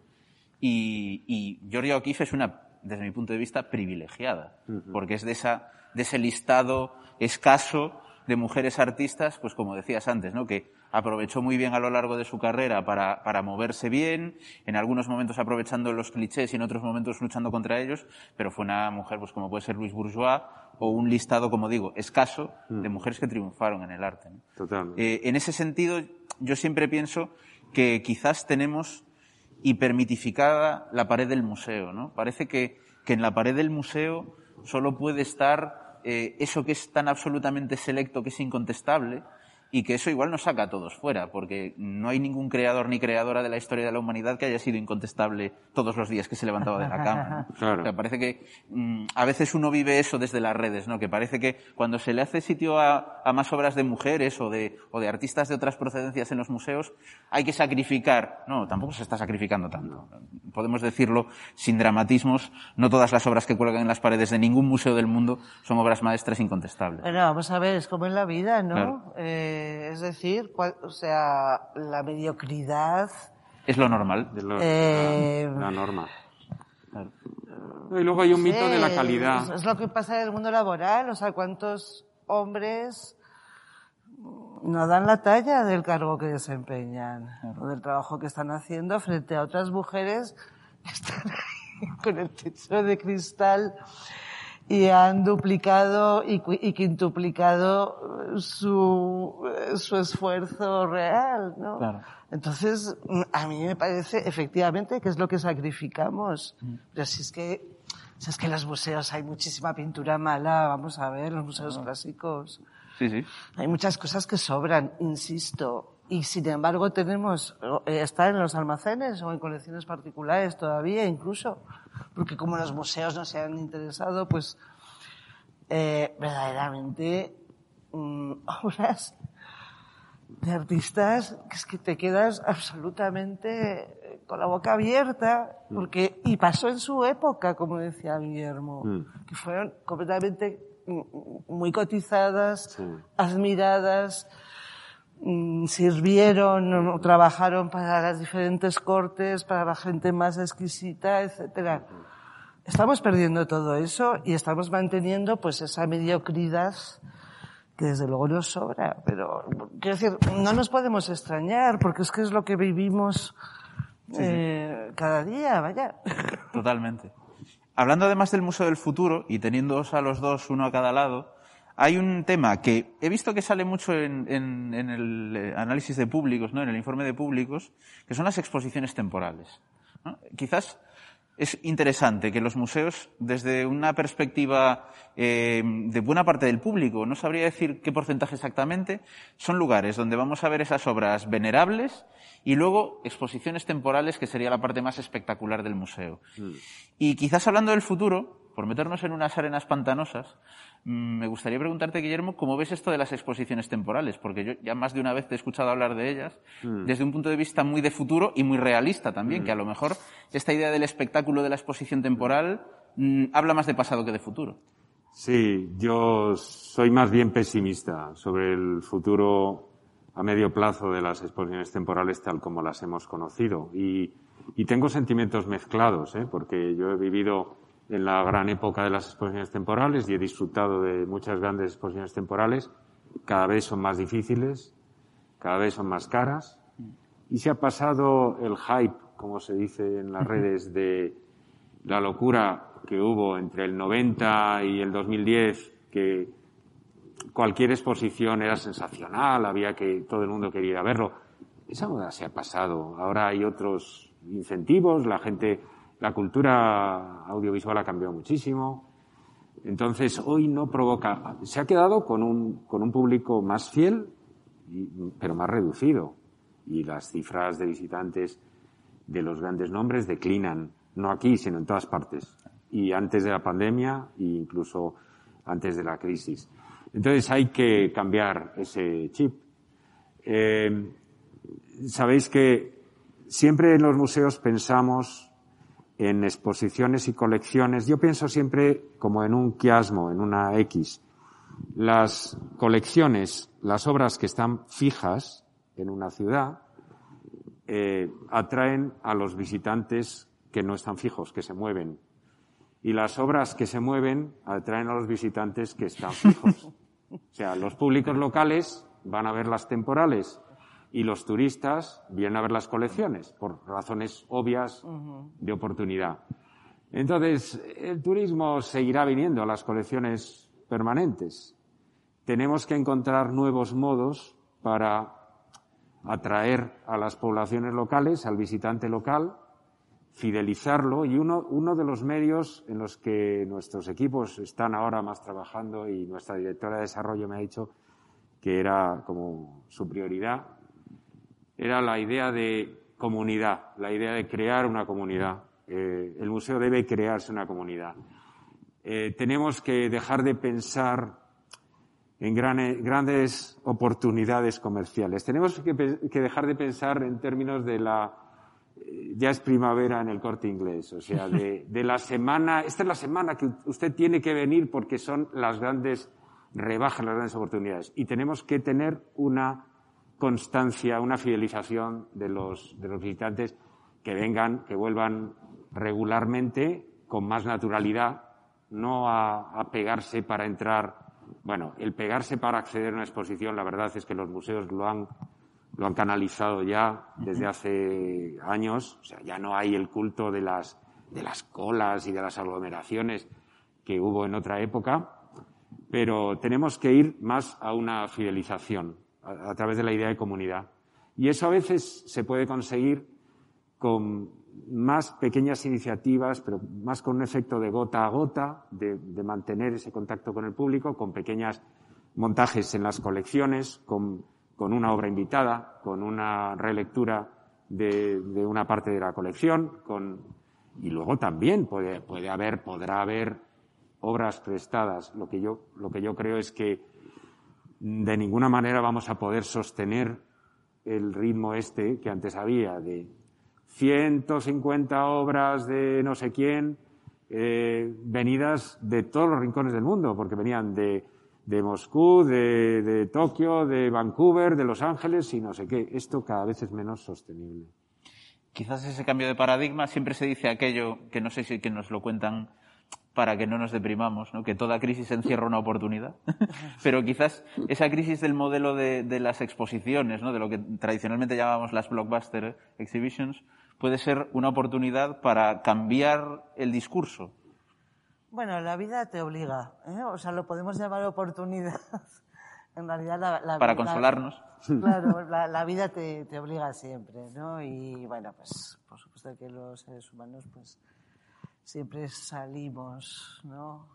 Y, y Georgia O'Keeffe es una, desde mi punto de vista, privilegiada. Porque es de, esa, de ese listado escaso de mujeres artistas, pues como decías antes, ¿no? Que aprovechó muy bien a lo largo de su carrera para, para moverse bien, en algunos momentos aprovechando los clichés y en otros momentos luchando contra ellos, pero fue una mujer, pues como puede ser Louise Bourgeois, o un listado, como digo, escaso de mujeres que triunfaron en el arte. ¿no? Totalmente. Eh, en ese sentido, yo siempre pienso que quizás tenemos hipermitificada la pared del museo, ¿no? Parece que, que en la pared del museo solo puede estar eh, eso que es tan absolutamente selecto que es incontestable y que eso igual nos saca a todos fuera, porque no hay ningún creador ni creadora de la historia de la humanidad que haya sido incontestable todos los días que se levantaba de la cama. ¿no? Claro. O sea, parece que mm, a veces uno vive eso desde las redes, ¿no? Que parece que cuando se le hace sitio a, a más obras de mujeres o de, o de artistas de otras procedencias en los museos, hay que sacrificar. No, tampoco se está sacrificando tanto. Podemos decirlo sin dramatismos. No todas las obras que cuelgan en las paredes de ningún museo del mundo son obras maestras incontestables. Bueno, vamos a ver, es como en la vida, ¿no? Claro. Eh, es decir, cual- o sea, la mediocridad. Es lo normal. Es lo- Eh, la, la norma. Y luego hay un mito de la Sí, calidad. Es, es lo que pasa en el mundo laboral, o sea, cuántos hombres no dan la talla del cargo que desempeñan o del trabajo que están haciendo frente a otras mujeres que están ahí con el techo de cristal y han duplicado y, y quintuplicado eh, su, eh, su esfuerzo real, ¿no? Claro. Entonces, mm, a mí me parece efectivamente que es lo que sacrificamos. Pero si es que, si es que en los museos hay muchísima pintura mala, vamos a ver, los museos clásicos. Sí, sí. Hay muchas cosas que sobran, insisto. Y sin embargo tenemos, eh, está en los almacenes o en colecciones particulares todavía incluso. Porque como los museos no se han interesado, pues eh, verdaderamente mm, obras de artistas que es que te quedas absolutamente eh, con la boca abierta, porque, y pasó en su época, como decía Guillermo, Mm. que fueron completamente mm, muy cotizadas, Sí. admiradas, mm, sirvieron o trabajaron para las diferentes cortes, para la gente más exquisita, etcétera. Estamos perdiendo todo eso y estamos manteniendo pues esa mediocridad que desde luego nos sobra, pero quiero decir, no nos podemos extrañar porque es que es lo que vivimos eh, cada día, vaya. Totalmente. Hablando además del Museo del Futuro y teniéndoos a los dos uno a cada lado, hay un tema que he visto que sale mucho en, en- en el eh, análisis de públicos, ¿no? en el informe de públicos, que son las exposiciones temporales. ¿no? Quizás es interesante que los museos, desde una perspectiva eh, de buena parte del público, no sabría decir qué porcentaje exactamente, son lugares donde vamos a ver esas obras venerables y luego exposiciones temporales, que sería la parte más espectacular del museo. Y quizás hablando del futuro, por meternos en unas arenas pantanosas, mm, me gustaría preguntarte, Guillermo, ¿cómo ves esto de las exposiciones temporales? Porque yo ya más de una vez te he escuchado hablar de ellas desde un punto de vista muy de futuro y muy realista también, que a lo mejor esta idea del espectáculo de la exposición temporal mm, habla más de pasado que de futuro. Sí, yo soy más bien pesimista sobre el futuro a medio plazo de las exposiciones temporales tal como las hemos conocido. Y, y tengo sentimientos mezclados, ¿eh? porque yo he vivido en la gran época de las exposiciones temporales y he disfrutado de muchas grandes exposiciones temporales. Cada vez son más difíciles, cada vez son más caras. Y se ha pasado el hype, como se dice en las redes, de la locura que hubo entre el 90 y el 2010, que cualquier exposición era sensacional, había que todo el mundo quería verlo. Esa moda se ha pasado. Ahora hay otros incentivos, la gente, la cultura audiovisual ha cambiado muchísimo. Entonces, hoy no provoca, se ha quedado con un, con un público más fiel, pero más reducido. Y las cifras de visitantes de los grandes nombres declinan, no aquí, sino en todas partes. Y antes de la pandemia e incluso antes de la crisis. Entonces hay que cambiar ese chip. Eh, Sabéis que siempre en los museos pensamos en exposiciones y colecciones. Yo pienso siempre como en un quiasmo, en una X. Las colecciones, las obras que están fijas en una ciudad, eh, atraen a los visitantes que no están fijos, que se mueven. Y las obras que se mueven atraen a los visitantes que están fijos. O sea, los públicos locales van a ver las temporales y los turistas vienen a ver las colecciones por razones obvias de oportunidad. Entonces, el turismo seguirá viniendo a las colecciones permanentes. Tenemos que encontrar nuevos modos para atraer a las poblaciones locales, al visitante local, fidelizarlo y uno, uno de los medios en los que nuestros equipos están ahora más trabajando y nuestra directora de desarrollo me ha dicho que era como su prioridad, era la idea de comunidad, la idea de crear una comunidad. Eh, el museo debe crearse una comunidad. Eh, tenemos que dejar de pensar en grandes oportunidades comerciales. Tenemos que, dejar de pensar en términos de la eh, ya es primavera en el corte inglés, o sea, de, la semana, esta es la semana que usted tiene que venir porque son las grandes rebajas, las grandes oportunidades. Y tenemos que tener una constancia, una fidelización de los, de los visitantes que vengan, que vuelvan regularmente, con más naturalidad, no a, pegarse para entrar. Bueno, el pegarse para acceder a una exposición, la verdad es que los museos lo han, lo han canalizado ya desde hace años. O sea, ya no hay el culto de las, de las colas y de las aglomeraciones que hubo en otra época, pero tenemos que ir más a una fidelización a, través de la idea de comunidad. Y eso a veces se puede conseguir con más pequeñas iniciativas, pero más con un efecto de gota a gota, de, mantener ese contacto con el público, con pequeños montajes en las colecciones, con, una obra invitada, con una relectura de, una parte de la colección, con, y luego también puede, puede haber, podrá haber obras prestadas. Lo que yo, lo que yo creo es que de ninguna manera vamos a poder sostener el ritmo este que antes había de 150 obras de no sé quién eh, venidas de todos los rincones del mundo, porque venían de, de Moscú, de, de, Tokio, de Vancouver, de Los Ángeles y no sé qué. Esto cada vez es menos sostenible. Quizás ese cambio de paradigma siempre se dice aquello que no sé si que nos lo cuentan para que no nos deprimamos, ¿no? que toda crisis encierra una oportunidad. Pero quizás esa crisis del modelo de, de, las exposiciones, ¿no? de lo que tradicionalmente llamábamos las blockbuster exhibitions, puede ser una oportunidad para cambiar el discurso. Bueno, la vida te obliga, ¿eh? o sea, lo podemos llamar oportunidad. en realidad, la, la para consolarnos. Claro, la, la vida te, te, obliga siempre, ¿no? Y bueno, pues por supuesto que los seres humanos, pues siempre salimos, ¿no?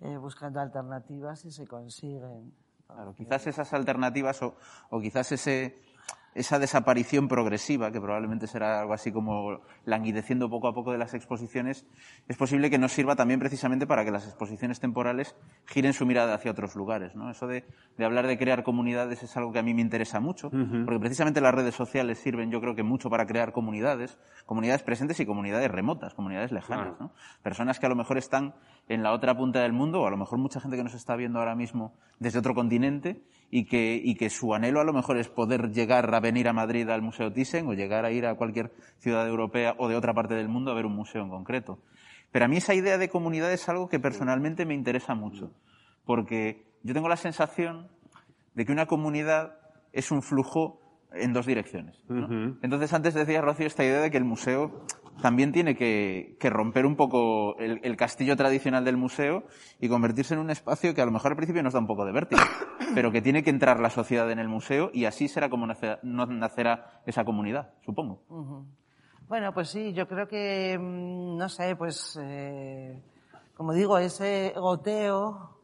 Eh, buscando alternativas y se consiguen. Claro, quizás esas alternativas o, o quizás ese, esa desaparición progresiva, que probablemente será algo así como languideciendo poco a poco de las exposiciones, es posible que nos sirva también precisamente para que las exposiciones temporales giren su mirada hacia otros lugares. ¿no? Eso de, de hablar de crear comunidades es algo que a mí me interesa mucho, porque precisamente las redes sociales sirven, yo creo que mucho para crear comunidades, comunidades presentes y comunidades remotas, comunidades lejanas. ¿no? Personas que a lo mejor están en la otra punta del mundo, o a lo mejor mucha gente que nos está viendo ahora mismo desde otro continente, y que, y que su anhelo a lo mejor es poder llegar a venir a Madrid al Museo Thyssen o llegar a ir a cualquier ciudad europea o de otra parte del mundo a ver un museo en concreto. Pero a mí esa idea de comunidad es algo que personalmente me interesa mucho, porque yo tengo la sensación de que una comunidad es un flujo en dos direcciones. Entonces, antes decía Rocío esta idea de que el museo también tiene que, romper un poco el, castillo tradicional del museo y convertirse en un espacio que a lo mejor al principio nos da un poco de vértigo, pero que tiene que entrar la sociedad en el museo y así será como nacerá, esa comunidad, supongo. Bueno, pues sí, yo creo que, mm, no sé, pues, eh, como digo, ese goteo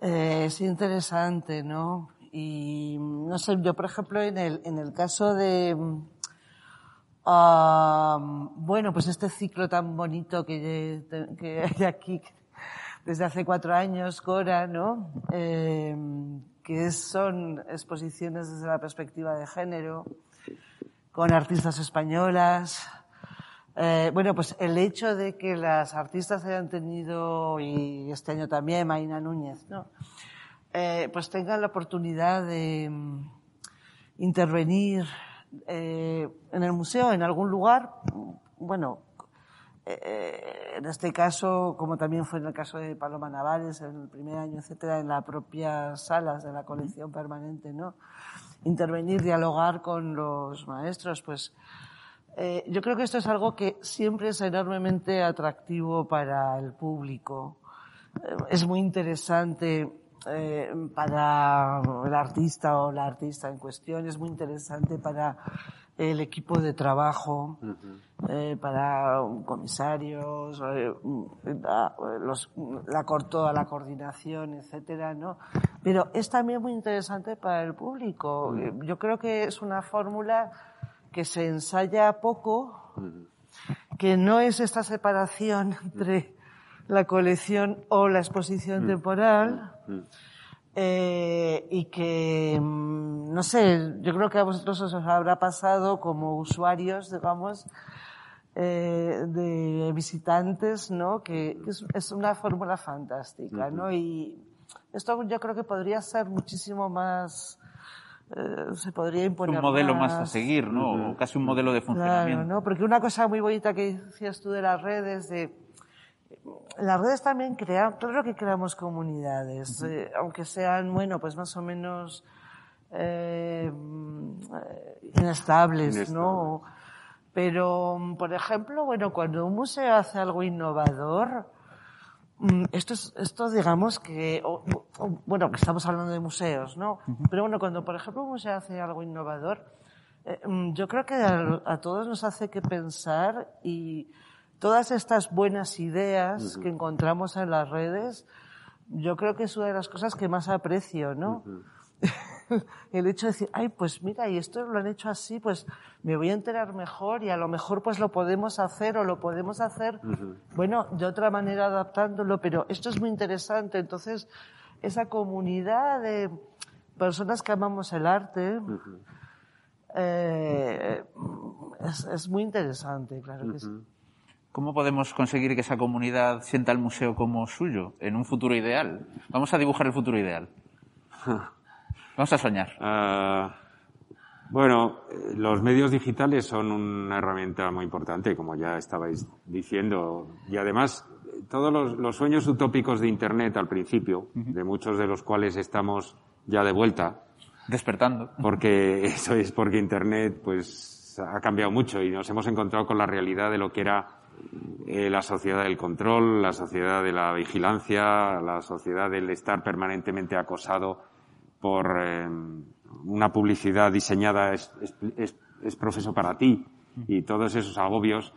eh, es interesante, ¿no? Y no sé, yo por ejemplo en el, en el caso de, bueno, pues este ciclo tan bonito que, que hay aquí desde hace cuatro años, Cora, ¿no? Eh, que son exposiciones desde la perspectiva de género, con artistas españolas. Eh, bueno, pues el hecho de que las artistas hayan tenido, y este año también, Maina Núñez, ¿no? Eh, pues tengan la oportunidad de mm, intervenir eh, en el museo, en algún lugar, bueno, eh, en este caso, como también fue en el caso de Paloma Navares, en el primer año, etcétera, en las propias salas de la colección permanente, ¿no? Intervenir, dialogar con los maestros, pues, yo creo que esto es algo que siempre es enormemente atractivo para el público. es muy interesante eh, para el artista o la artista en cuestión, es muy interesante para el equipo de trabajo, eh, para comisarios, eh, los, la, toda la coordinación, etcétera, ¿no? Pero es también muy interesante para el público. Yo creo que es una fórmula que se ensaya poco, que no es esta separación entre la colección o la exposición temporal, eh, y que, mm, no sé, yo creo que a vosotros os habrá pasado como usuarios, digamos, eh, de visitantes, ¿no? Que, es, una fórmula fantástica, ¿no? Y esto yo creo que podría ser muchísimo más, eh, se podría imponer. Un modelo más, a seguir, ¿no? casi un modelo de funcionamiento. Claro, ¿no? Porque una cosa muy bonita que decías tú de las redes, de, las redes también crean, claro que creamos comunidades, eh, aunque sean, bueno, pues más o menos eh, inestables, ¿no? Pero, por ejemplo, bueno, cuando un museo hace algo innovador, mm, esto es, esto digamos que, bueno, que estamos hablando de museos, ¿no? Pero bueno, cuando por ejemplo un museo hace algo innovador, eh, mm, yo creo que a, todos nos hace que pensar y todas estas buenas ideas que encontramos en las redes, yo creo que es una de las cosas que más aprecio, ¿no? el hecho de decir, ay, pues mira, y esto lo han hecho así, pues me voy a enterar mejor y a lo mejor pues lo podemos hacer o lo podemos hacer, bueno, de otra manera adaptándolo, pero esto es muy interesante. Entonces, esa comunidad de personas que amamos el arte, eh, es, muy interesante, claro que sí. ¿Cómo podemos conseguir que esa comunidad sienta el museo como suyo en un futuro ideal? Vamos a dibujar el futuro ideal. Vamos a soñar. Ah, bueno, los medios digitales son una herramienta muy importante, como ya estabais diciendo. Y además, todos los, sueños utópicos de Internet al principio, de muchos de los cuales estamos ya de vuelta. Despertando. Porque eso es porque Internet, pues, ha cambiado mucho y nos hemos encontrado con la realidad de lo que era eh, la sociedad del control, la sociedad de la vigilancia, la sociedad del estar permanentemente acosado por eh, una publicidad diseñada es, es, profeso para ti y todos esos agobios.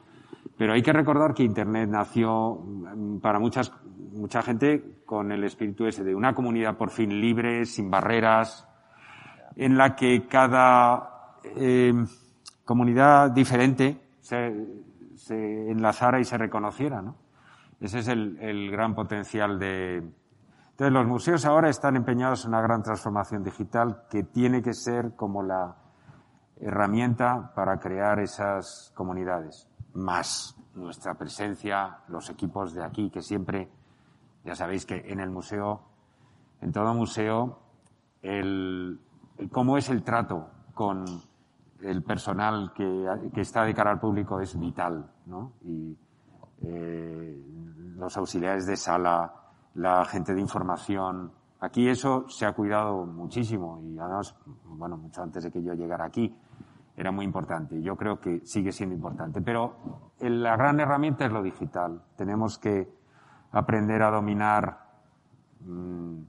Pero hay que recordar que Internet nació mm, para muchas, mucha gente con el espíritu ese de una comunidad por fin libre, sin barreras, en la que cada eh, comunidad diferente se, se enlazara y se reconociera, ¿no? Ese es el, gran potencial de... Entonces, los museos ahora están empeñados en una gran transformación digital que tiene que ser como la herramienta para crear esas comunidades. Más nuestra presencia, los equipos de aquí, que siempre, ya sabéis que en el museo, en todo museo, el cómo es el trato con el personal que, está de cara al público es vital, ¿no? Y eh, los auxiliares de sala, la gente de información, Aquí eso se ha cuidado muchísimo y además, bueno, mucho antes de que yo llegara aquí, era muy importante. Yo creo que sigue siendo importante. Pero la gran herramienta es lo digital. Tenemos que aprender a dominar mm,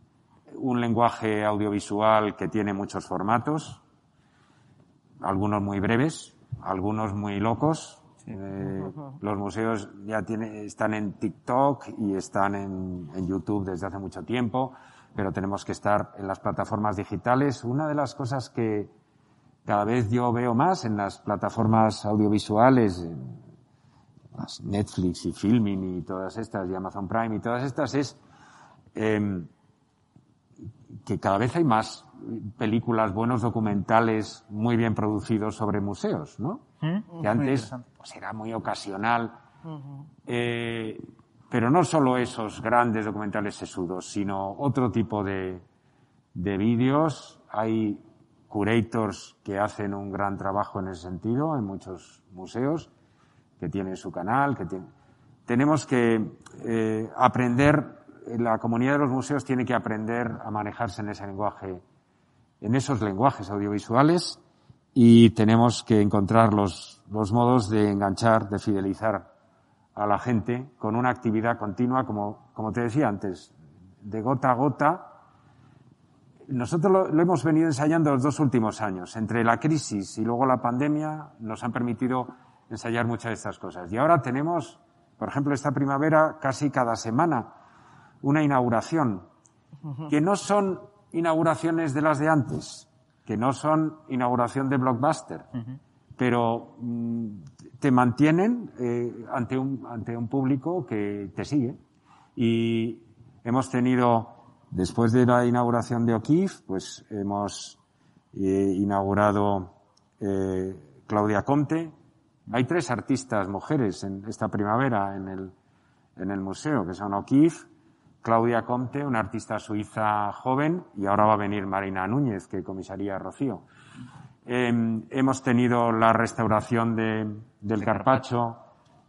un lenguaje audiovisual que tiene muchos formatos, algunos muy breves, algunos muy locos. Eh, los museos ya tiene, están en TikTok y están en, en YouTube desde hace mucho tiempo, pero tenemos que estar en las plataformas digitales. Una de las cosas que cada vez yo veo más en las plataformas audiovisuales, las Netflix y Filming y todas estas, y Amazon Prime y todas estas, es eh, que cada vez hay más películas, buenos documentales muy bien producidos sobre museos, ¿no? ¿Mm? Que antes pues, era muy ocasional. Eh, pero no solo esos grandes documentales sesudos, sino otro tipo de, de vídeos. Hay curators que hacen un gran trabajo en ese sentido en muchos museos, que tienen su canal, que tienen... Tenemos que eh, aprender la comunidad de los museos tiene que aprender a manejarse en ese lenguaje, en esos lenguajes audiovisuales y tenemos que encontrar los, los modos de enganchar, de fidelizar a la gente con una actividad continua, como, como te decía antes, de gota a gota. Nosotros lo, lo, hemos venido ensayando los dos últimos años. Entre la crisis y luego la pandemia nos han permitido ensayar muchas de estas cosas. Y ahora tenemos, por ejemplo, esta primavera casi cada semana una inauguración, que no son inauguraciones de las de antes, que no son inauguración de blockbuster, pero mm, te mantienen eh, ante, un, ante un público que te sigue. Y hemos tenido, después de la inauguración de O'Keeffe, pues hemos eh, inaugurado eh, Claudia Conte. Hay tres artistas mujeres en esta primavera en el, en el museo, que son O'Keeffe, Claudia Comte, una artista suiza joven, y ahora va a venir Marina Núñez, que comisaría Rocío. Eh, hemos tenido la restauración de, del Carpacho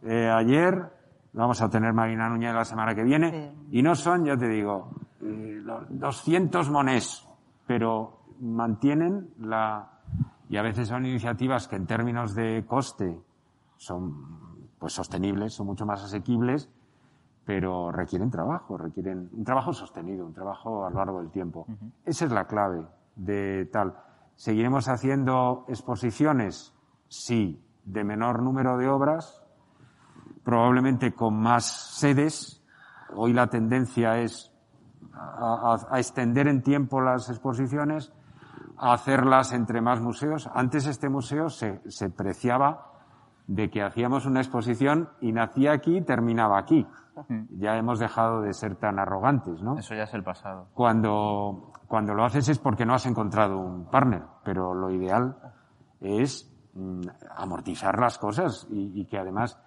eh, ayer, vamos a tener Marina Núñez la semana que viene, y no son, ya te digo, eh, 200 monés, pero mantienen la, y a veces son iniciativas que en términos de coste son pues sostenibles, son mucho más asequibles, pero requieren trabajo, requieren un trabajo sostenido, un trabajo a lo largo del tiempo. Uh -huh. Esa es la clave de tal. ¿Seguiremos haciendo exposiciones? Sí, de menor número de obras, probablemente con más sedes. Hoy la tendencia es a, a, a extender en tiempo las exposiciones, a hacerlas entre más museos. Antes este museo se, se preciaba de que hacíamos una exposición y nacía aquí y terminaba aquí. Ya hemos dejado de ser tan arrogantes, ¿no? Eso ya es el pasado. Cuando, cuando lo haces es porque no has encontrado un partner, pero lo ideal es mm, amortizar las cosas y, y, que además,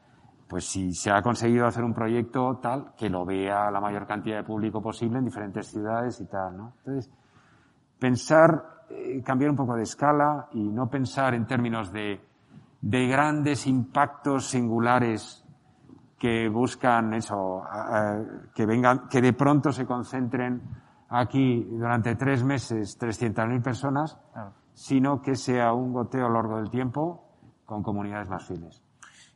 pues si se ha conseguido hacer un proyecto tal, que lo vea la mayor cantidad de público posible en diferentes ciudades y tal, ¿no? Entonces, pensar, eh, cambiar un poco de escala y no pensar en términos de, de grandes impactos singulares que buscan eso, que vengan, que de pronto se concentren aquí durante tres meses 300.000 personas, sino que sea un goteo a lo largo del tiempo con comunidades más fieles.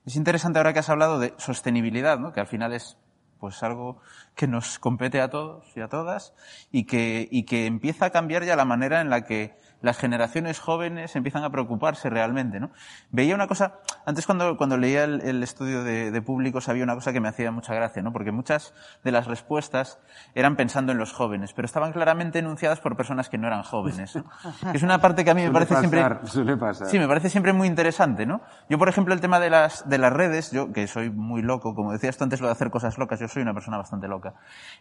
Es interesante ahora que has hablado de sostenibilidad, ¿no? que al final es pues algo que nos compete a todos y a todas y que, y que empieza a cambiar ya la manera en la que las generaciones jóvenes empiezan a preocuparse realmente, ¿no? Veía una cosa, antes cuando, cuando leía el, el estudio de, de, públicos había una cosa que me hacía mucha gracia, ¿no? Porque muchas de las respuestas eran pensando en los jóvenes, pero estaban claramente enunciadas por personas que no eran jóvenes. ¿no? Es una parte que a mí me parece pasar, siempre... Suele pasar. Sí, me parece siempre muy interesante, ¿no? Yo, por ejemplo, el tema de las, de las redes, yo, que soy muy loco, como decías tú antes lo de hacer cosas locas, yo soy una persona bastante loca.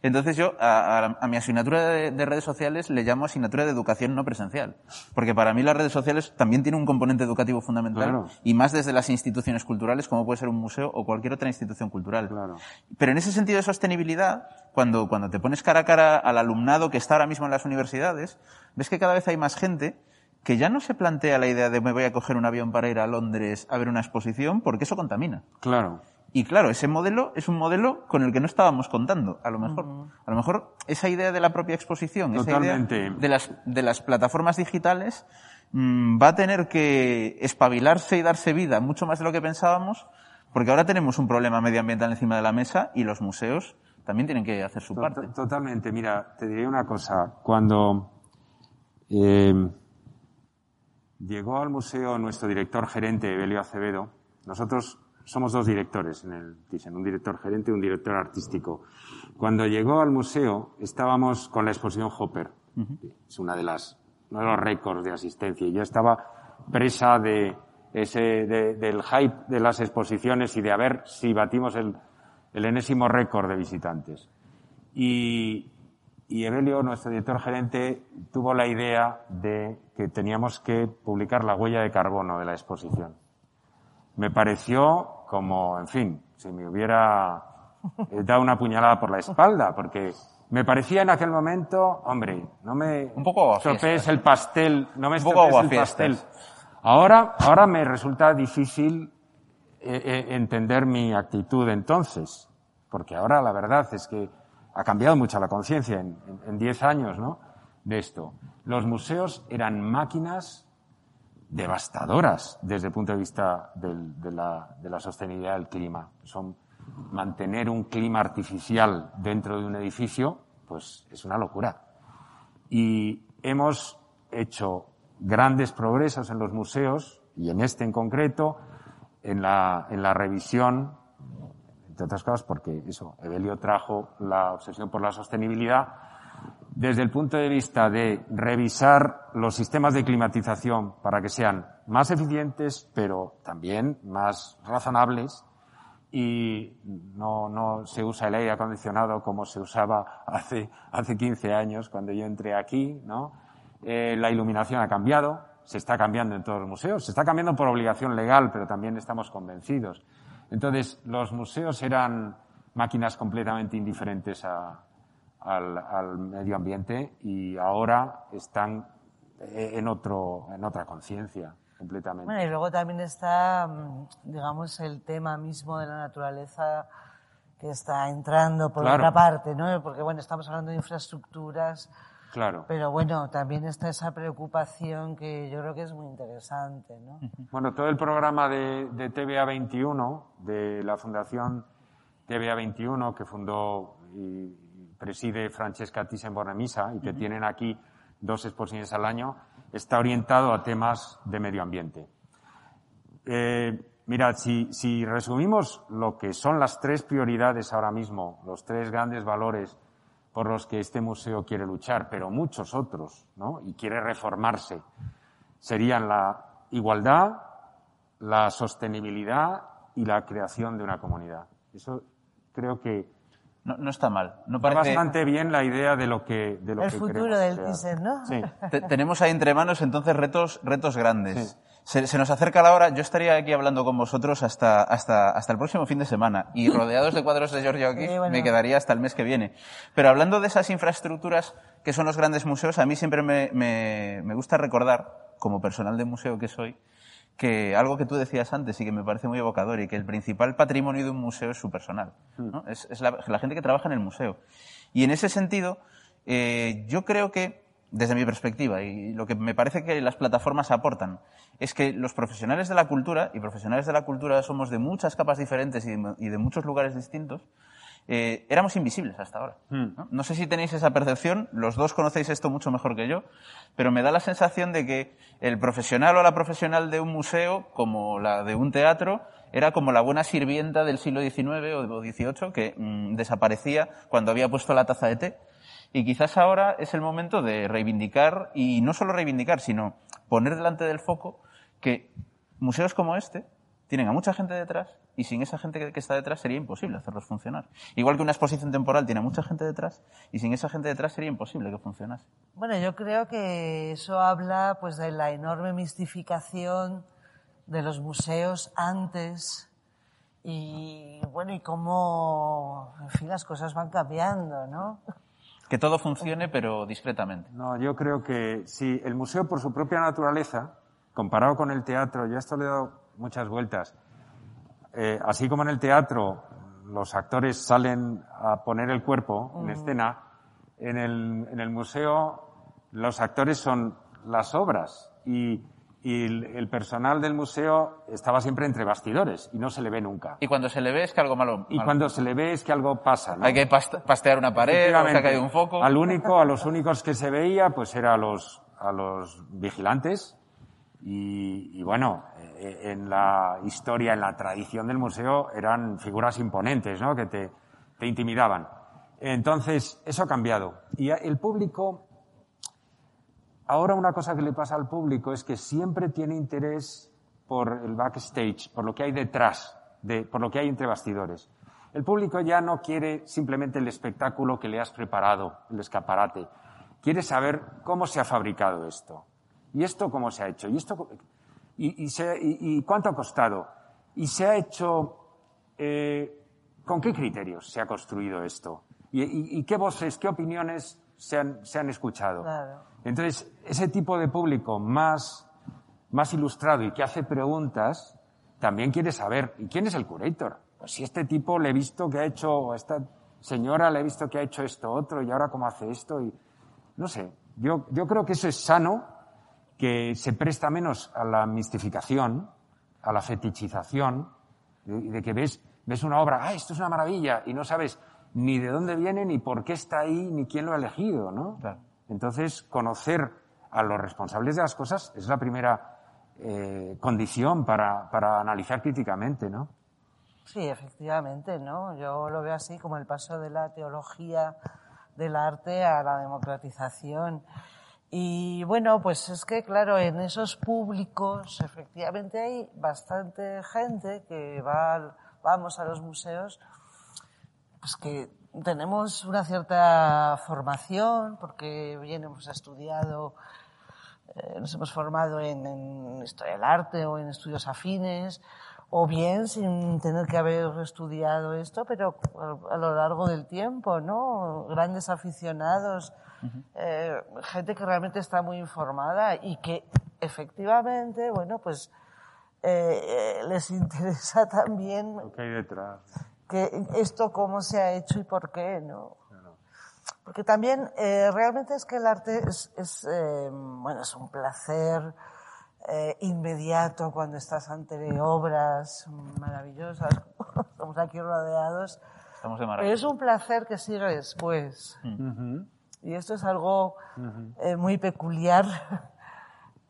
Entonces yo, a, a, a mi asignatura de, de redes sociales le llamo asignatura de educación no presencial. Porque para mí las redes sociales también tienen un componente educativo fundamental claro. y más desde las instituciones culturales como puede ser un museo o cualquier otra institución cultural. Claro. Pero en ese sentido de sostenibilidad, cuando, cuando te pones cara a cara al alumnado que está ahora mismo en las universidades, ves que cada vez hay más gente que ya no se plantea la idea de me voy a coger un avión para ir a Londres a ver una exposición porque eso contamina. Claro. Y claro, ese modelo es un modelo con el que no estábamos contando, a lo mejor. A lo mejor esa idea de la propia exposición, esa idea de las, de las plataformas digitales, mm, va a tener que espabilarse y darse vida mucho más de lo que pensábamos, porque ahora tenemos un problema medioambiental encima de la mesa y los museos también tienen que hacer su To- parte. to- Totalmente. Mira, te diré una cosa. Cuando eh, llegó al museo nuestro director gerente, Evelio Acevedo, nosotros somos dos directores en el Thyssen, un director gerente y un director artístico. Cuando llegó al museo, estábamos con la exposición Hopper. Es una de las, uno de los récords de asistencia. Y yo estaba presa de ese, de- del hype de las exposiciones y de a ver si batimos el, el enésimo récord de visitantes. Y, y Evelio, nuestro director gerente, tuvo la idea de que teníamos que publicar la huella de carbono de la exposición. Me pareció como, en fin, si me hubiera eh, dado una puñalada por la espalda, porque me parecía en aquel momento, hombre, no me Un poco aguafiestas. estropees el pastel, no me estropees el pastel. Ahora, ahora me resulta difícil eh, eh, entender mi actitud entonces, porque ahora la verdad es que ha cambiado mucho la conciencia en, en, en 10 años, ¿no? De esto. Los museos eran máquinas devastadoras desde el punto de vista del- de, la, sostenibilidad del clima. Son mantener un clima artificial dentro de un edificio, pues es una locura. Y hemos hecho grandes progresos en los museos, y en este en concreto, en la, en la revisión, entre otras cosas porque eso, Evelio trajo la obsesión por la sostenibilidad, desde el punto de vista de revisar los sistemas de climatización para que sean más eficientes, pero también más razonables, y no, no se usa el aire acondicionado como se usaba hace, hace 15 años cuando yo entré aquí, ¿no? Eh, la iluminación ha cambiado, se está cambiando en todos los museos, se está cambiando por obligación legal, pero también estamos convencidos. Entonces, los museos eran máquinas completamente indiferentes a- al, al medio ambiente y ahora están eh, en, otro, en otra conciencia completamente. Bueno, y luego también está, mm, digamos, el tema mismo de la naturaleza que está entrando por Claro. otra parte, ¿no? Porque, bueno, estamos hablando de infraestructuras, Claro. pero bueno, también está esa preocupación que yo creo que es muy interesante, ¿no? Bueno, todo el programa de, de TVA 21, de la Fundación TVA 21, que fundó y preside Francesca Thyssen-Bornemisza y que tienen aquí dos exposiciones al año, está orientado a temas de medio ambiente. Eh, mirad, si, si resumimos lo que son las tres prioridades ahora mismo, los tres grandes valores por los que este museo quiere luchar, pero muchos otros, ¿no? Y quiere reformarse, serían la igualdad, la sostenibilidad y la creación de una comunidad. Eso creo que No, no está mal. No parece... bastante bien la idea de lo que de lo El que futuro queremos del. Thyssen, ¿no? Sí. Te- tenemos ahí entre manos entonces retos, retos grandes. Sí. Se, se nos acerca la hora. Yo estaría aquí hablando con vosotros hasta, hasta, hasta el próximo fin de semana. Y rodeados de cuadros de Giorgio aquí, bueno. me quedaría hasta el mes que viene. Pero hablando de esas infraestructuras que son los grandes museos, a mí siempre me, me, me gusta recordar, como personal de museo que soy, que algo que tú decías antes y que me parece muy evocador y que el principal patrimonio de un museo es su personal. ¿no? Es, es la, la gente que trabaja en el museo. Y en ese sentido, eh, yo creo que, desde mi perspectiva, y lo que me parece que las plataformas aportan, es que los profesionales de la cultura, y profesionales de la cultura somos de muchas capas diferentes y de, y de muchos lugares distintos, eh, éramos invisibles hasta ahora. ¿no? No sé si tenéis esa percepción, los dos conocéis esto mucho mejor que yo, pero me da la sensación de que el profesional o la profesional de un museo, como la de un teatro, era como la buena sirvienta del siglo XIX o XVIII que mm, desaparecía cuando había puesto la taza de té. Y quizás ahora es el momento de reivindicar, y no solo reivindicar, sino poner delante del foco que museos como este tienen a mucha gente detrás y sin esa gente que- está detrás sería imposible hacerlos funcionar. Igual que una exposición temporal tiene a mucha gente detrás y sin esa gente detrás sería imposible que funcionase. Bueno, yo creo que eso habla pues de la enorme mistificación de los museos antes y bueno, y cómo, en fin, las cosas van cambiando, ¿no? Que todo funcione, pero discretamente. No, yo creo que sí, el museo por su propia naturaleza, comparado con el teatro, yo a esto le he dado muchas vueltas. eh, así como en el teatro los actores salen a poner el cuerpo en escena, en el, en el museo los actores son las obras y, y el, el personal del museo estaba siempre entre bastidores y no se le ve nunca. Y cuando se le ve es que algo malo. Y malo. cuando se le ve es que algo pasa. ¿no? Hay que past- pastear una pared, o se ha caído un foco. Al único, a los únicos que se veía, pues era a los, a los vigilantes. Y, bueno, eh, en la historia, en la tradición del museo, eran figuras imponentes, ¿no? Que te, intimidaban. Entonces, eso ha cambiado. Y el público, ahora una cosa que le pasa al público es que siempre tiene interés por el backstage, por lo que hay detrás, de, por lo que hay entre bastidores. El público ya no quiere simplemente el espectáculo que le has preparado, el escaparate. Quiere saber cómo se ha fabricado esto. ¿Y esto cómo se ha hecho? ¿Y esto y, y se- y- cuánto ha costado? ¿Y se ha hecho eh, con qué criterios se ha construido esto? ¿Y, y- y qué voces, qué opiniones se han, se han escuchado? Claro. Entonces, ese tipo de público más, más ilustrado y que hace preguntas, también quiere saber, ¿y quién es el curator? Pues si este tipo le he visto que ha hecho, o esta señora le he visto que ha hecho esto otro, y ahora cómo hace esto, y no sé. Yo, yo creo que eso es sano, que se presta menos a la mistificación, a la fetichización, de, de que ves, ves una obra, ah, esto es una maravilla, y no sabes ni de dónde viene, ni por qué está ahí, ni quién lo ha elegido, ¿no? Claro. Entonces, conocer a los responsables de las cosas es la primera eh, condición para, para analizar críticamente, ¿no? Sí, efectivamente, ¿no? Yo lo veo así como el paso de la teología del arte a la democratización. Y bueno, pues es que, claro, en esos públicos efectivamente hay bastante gente que va, vamos a los museos, pues que tenemos una cierta formación, porque bien hemos estudiado, eh, nos hemos formado en, en historia del arte o en estudios afines, o bien sin tener que haber estudiado esto, pero a, lo largo del tiempo, ¿no? Grandes aficionados, eh, gente que realmente está muy informada y que efectivamente, bueno, pues eh, eh, les interesa también hay detrás. que esto cómo se ha hecho y por qué, ¿no? Porque también eh, realmente es que el arte es, es, eh, bueno, es un placer eh, inmediato cuando estás ante obras maravillosas. Estamos aquí rodeados. Estamos de Pero maravilla. es un placer que sigue después. Y esto es algo eh, muy peculiar.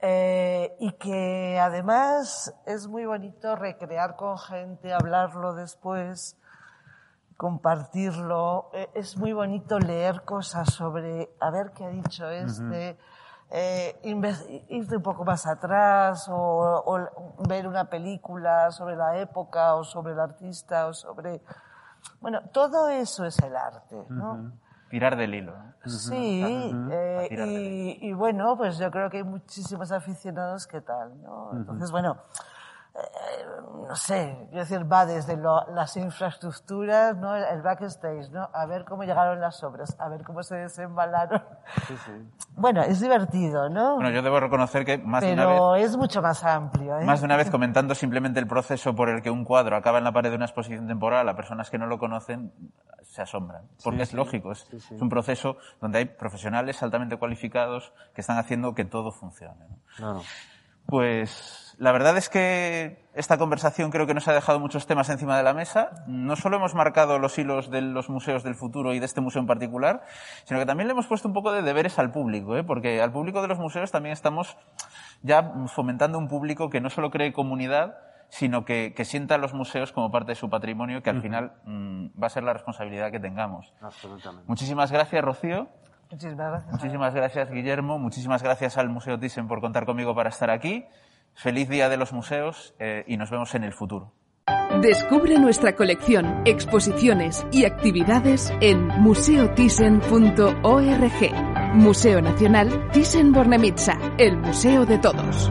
Eh, y que además es muy bonito recrear con gente, hablarlo después, compartirlo. Eh, es muy bonito leer cosas sobre, a ver qué ha dicho este, eh, irte un poco más atrás o, o ver una película sobre la época o sobre el artista o sobre... Bueno, todo eso es el arte, ¿no? Tirar del hilo. Sí, eh, y, y bueno, pues yo creo que hay muchísimos aficionados que tal, ¿no? Entonces, bueno, no sé, quiero decir, va desde lo- las infraestructuras, ¿no? El backstage, ¿no? A ver cómo llegaron las obras, a ver cómo se desembalaron. Bueno, es divertido, ¿no? Bueno, yo debo reconocer que más de una vez Pero es mucho más amplio, ¿eh? Más de una vez comentando simplemente el proceso por el que un cuadro acaba en la pared de una exposición temporal, a personas que no lo conocen se asombran. Porque es lógico, es, es un proceso donde hay profesionales altamente cualificados que están haciendo que todo funcione. ¿no? Claro. Pues la verdad es que esta conversación creo que nos ha dejado muchos temas encima de la mesa. No solo hemos marcado los hilos de los museos del futuro y de este museo en particular, sino que también le hemos puesto un poco de deberes al público, ¿eh? porque al público de los museos también estamos ya fomentando un público que no solo cree comunidad, sino que, que sienta a los museos como parte de su patrimonio, que al final mm, va a ser la responsabilidad que tengamos. Absolutamente. Muchísimas gracias, Rocío. Muchísimas gracias. Muchísimas gracias, Guillermo. Muchísimas gracias al Museo Thyssen por contar conmigo para estar aquí. Feliz Día de los Museos eh, y nos vemos en el futuro. Descubre nuestra colección, exposiciones y actividades en museothyssen.org. Museo Nacional Thyssen-Bornemisza, el museo de todos.